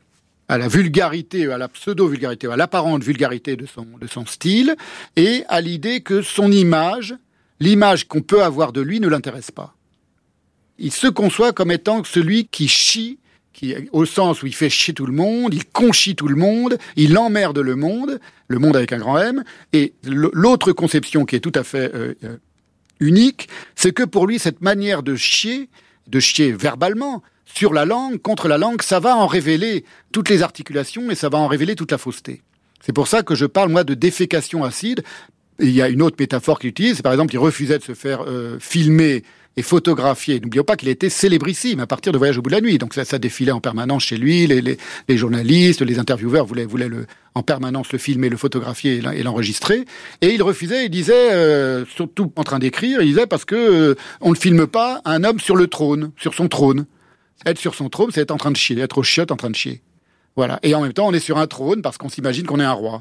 à la vulgarité, à la pseudo-vulgarité, à l'apparente vulgarité de son, de son style, et à l'idée que son image, l'image qu'on peut avoir de lui, ne l'intéresse pas. Il se conçoit comme étant celui qui chie, au sens où il fait chier tout le monde, il conchit tout le monde, il emmerde le monde, le monde avec un grand M, et l'autre conception qui est tout à fait euh, euh, unique, c'est que pour lui, cette manière de chier, de chier verbalement, sur la langue, contre la langue, ça va en révéler toutes les articulations et ça va en révéler toute la fausseté. C'est pour ça que je parle, moi, de défécation acide. il y a une autre métaphore qu'il utilise, par exemple, il refusait de se faire euh, filmer et photographié. N'oublions pas qu'il était célébrissime à partir de Voyage au bout de la nuit. Donc ça, défilait en permanence chez lui. Les, journalistes, les intervieweurs voulaient, voulaient en permanence le filmer, le photographier et l'enregistrer. Et il refusait. Il disait, euh, surtout en train d'écrire, il disait parce que euh, on ne filme pas un homme sur le trône, sur son trône. Être sur son trône, c'est être en train de chier, être au chiottes en train de chier. Voilà. Et en même temps, on est sur un trône parce qu'on s'imagine qu'on est un roi.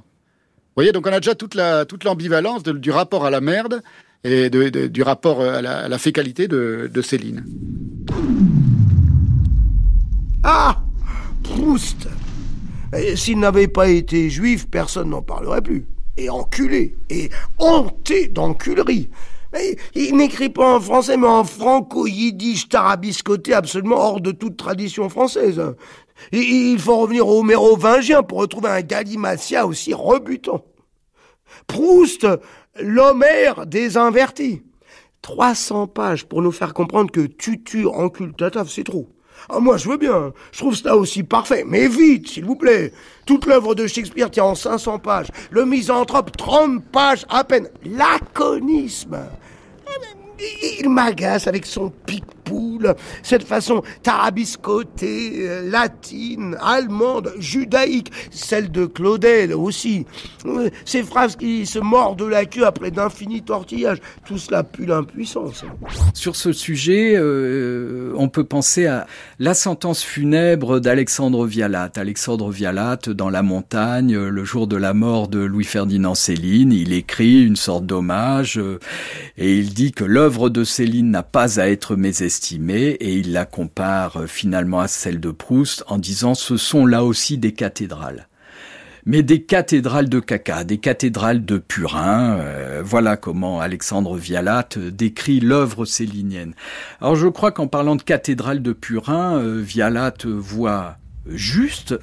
Vous voyez, donc on a déjà toute l'ambivalence du rapport à la merde et du rapport à la, fécalité de, Céline. Ah Proust S'il n'avait pas été juif, personne n'en parlerait plus. Et enculé, et hanté d'enculerie. Il n'écrit pas en français, mais en franco-yiddish tarabiscoté absolument hors de toute tradition française. Il faut revenir au mérovingien pour retrouver un galimatia aussi rebutant. Proust, l'Homère des invertis. 300 pages pour nous faire comprendre que tutu en tataf, c'est trop. Ah, moi, je veux bien. Je trouve ça aussi parfait. Mais vite, s'il vous plaît. Toute l'œuvre de Shakespeare tient en 500 pages. Le misanthrope, 30 pages à peine. Laconisme. Il m'agace avec son pic-poule, cette façon tarabiscotée, euh, latine, allemande, judaïque, celle de Claudel aussi. Euh, ces phrases qui se mordent la queue après d'infinis tortillages, tout cela pue l'impuissance. Sur ce sujet, euh, on peut penser à la sentence funèbre d'Alexandre Vialat. Alexandre Vialat, dans la montagne, le jour de la mort de Louis-Ferdinand Céline, il écrit une sorte d'hommage et il dit que l'homme l'œuvre de Céline n'a pas à être mésestimée et il la compare euh, finalement à celle de Proust en disant ce sont là aussi des cathédrales mais des cathédrales de caca, des cathédrales de purin. Euh, voilà comment Alexandre Vialat décrit l'œuvre célinienne. Alors je crois qu'en parlant de cathédrale de purin, euh, Vialat voit juste,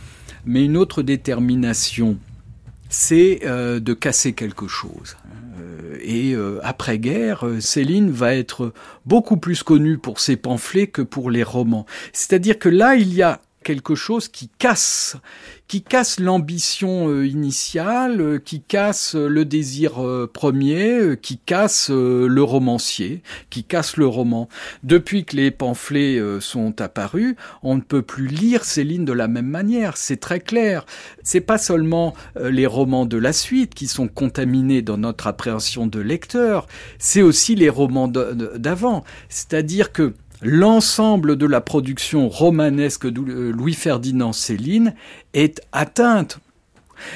mais une autre détermination, c'est de casser quelque chose et euh, après-guerre, euh, Céline va être beaucoup plus connue pour ses pamphlets que pour les romans. C'est-à-dire que là, il y a quelque chose qui casse, qui casse l'ambition euh, initiale, euh, qui casse euh, le désir premier, qui casse le romancier, qui casse le roman. Depuis que les pamphlets sont apparus, on ne peut plus lire Céline de la même manière, c'est très clair. C'est pas seulement les romans de la suite qui sont contaminés dans notre appréhension de lecteur, c'est aussi les romans d'avant. C'est-à-dire que l'ensemble de la production romanesque de Louis-Ferdinand Céline est atteinte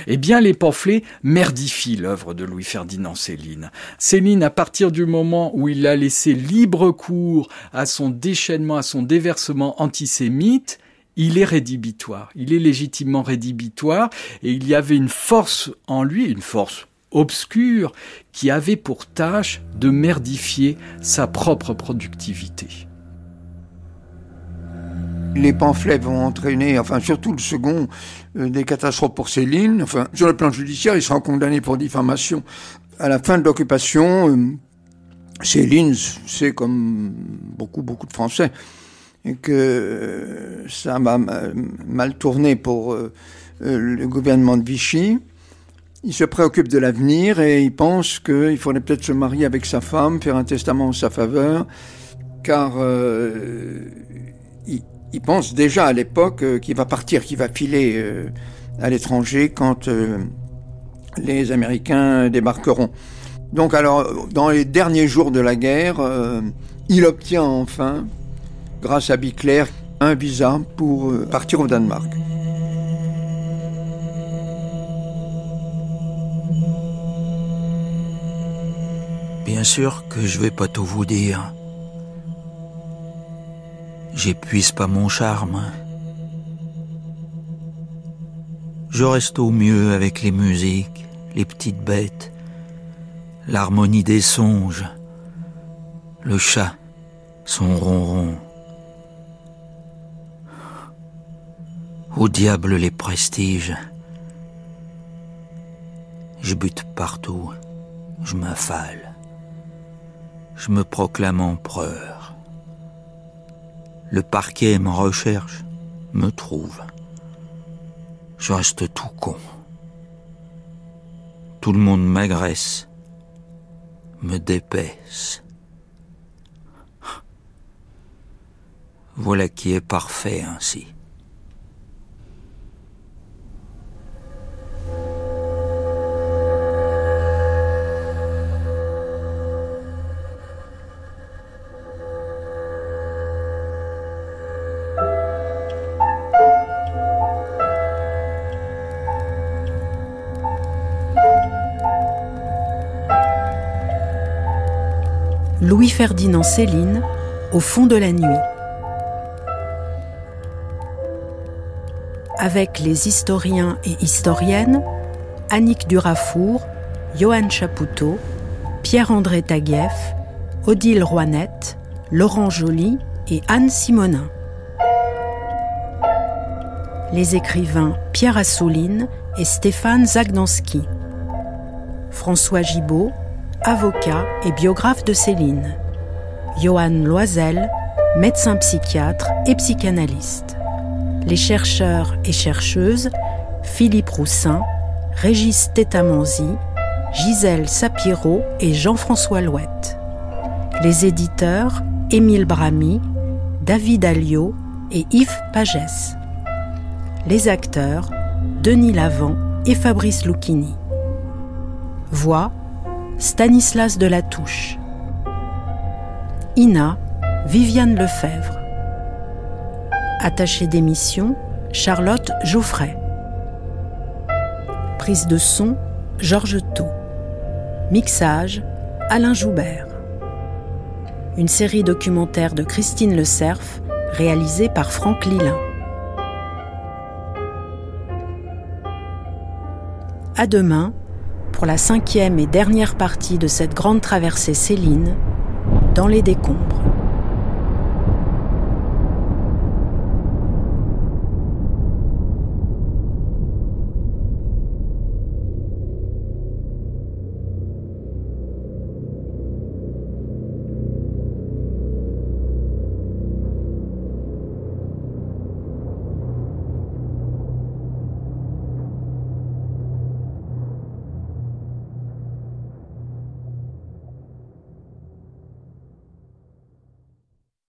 eh bien, les pamphlets merdifient l'œuvre de Louis-Ferdinand Céline. Céline, à partir du moment où il a laissé libre cours à son déchaînement, à son déversement antisémite, il est rédhibitoire. Il est légitimement rédhibitoire et il y avait une force en lui, une force obscure, qui avait pour tâche de merdifier sa propre productivité les pamphlets vont entraîner, enfin surtout le second, euh, des catastrophes pour Céline. Enfin, sur le plan judiciaire, il sera condamné pour diffamation. À la fin de l'occupation, euh, Céline, c'est comme beaucoup, beaucoup de Français, que euh, ça m'a mal tourné pour le gouvernement de Vichy. Il se préoccupe de l'avenir et il pense qu'il faudrait peut-être se marier avec sa femme, faire un testament en sa faveur, car il pense déjà à l'époque euh, qu'il va partir, qu'il va filer euh, à l'étranger quand euh, les Américains débarqueront. Donc alors, dans les derniers jours de la guerre, il obtient enfin, grâce à Bicler, un visa pour partir au Danemark. Bien sûr que je vais pas tout vous dire. J'épuise pas mon charme. Je reste au mieux avec les musiques, les petites bêtes, l'harmonie des songes, le chat, son ronron. Au diable les prestiges. Je bute partout, je m'affale, je me proclame empereur. Le parquet me recherche, me trouve. Je reste tout con. Tout le monde m'agresse, me dépaisse. Voilà qui est parfait ainsi. Louis-Ferdinand Céline, Au fond de la nuit. Avec les historiens et historiennes Annick Durafour, Johan Chapoutot, Pierre-André Taguieff, Odile Roinette, Laurent Joly et Anne Simonin. Les écrivains Pierre Assouline et Stéphane Zagnansky. François Gibaud, avocat et biographe de Céline. Johan Loisel, médecin psychiatre et psychanalyste. Les chercheurs et chercheuses Philippe Roussin, Régis Tétamanzi, Gisèle Sapiro et Jean-François Louette. Les éditeurs Émile Bramy, David Alliot et Yves Pagès. Les acteurs Denis Lavant et Fabrice Lucchini. Voix Stanislas de la Touche. Ina, Viviane Lefebvre. Attachée d'émission, Charlotte Geoffrey. Prise de son, Georges Thau. Mixage, Alain Joubert. Une série documentaire de Christine Le Cerf, réalisée par Franck Lilin. À demain pour la cinquième et dernière partie de cette grande traversée Céline dans les décombres.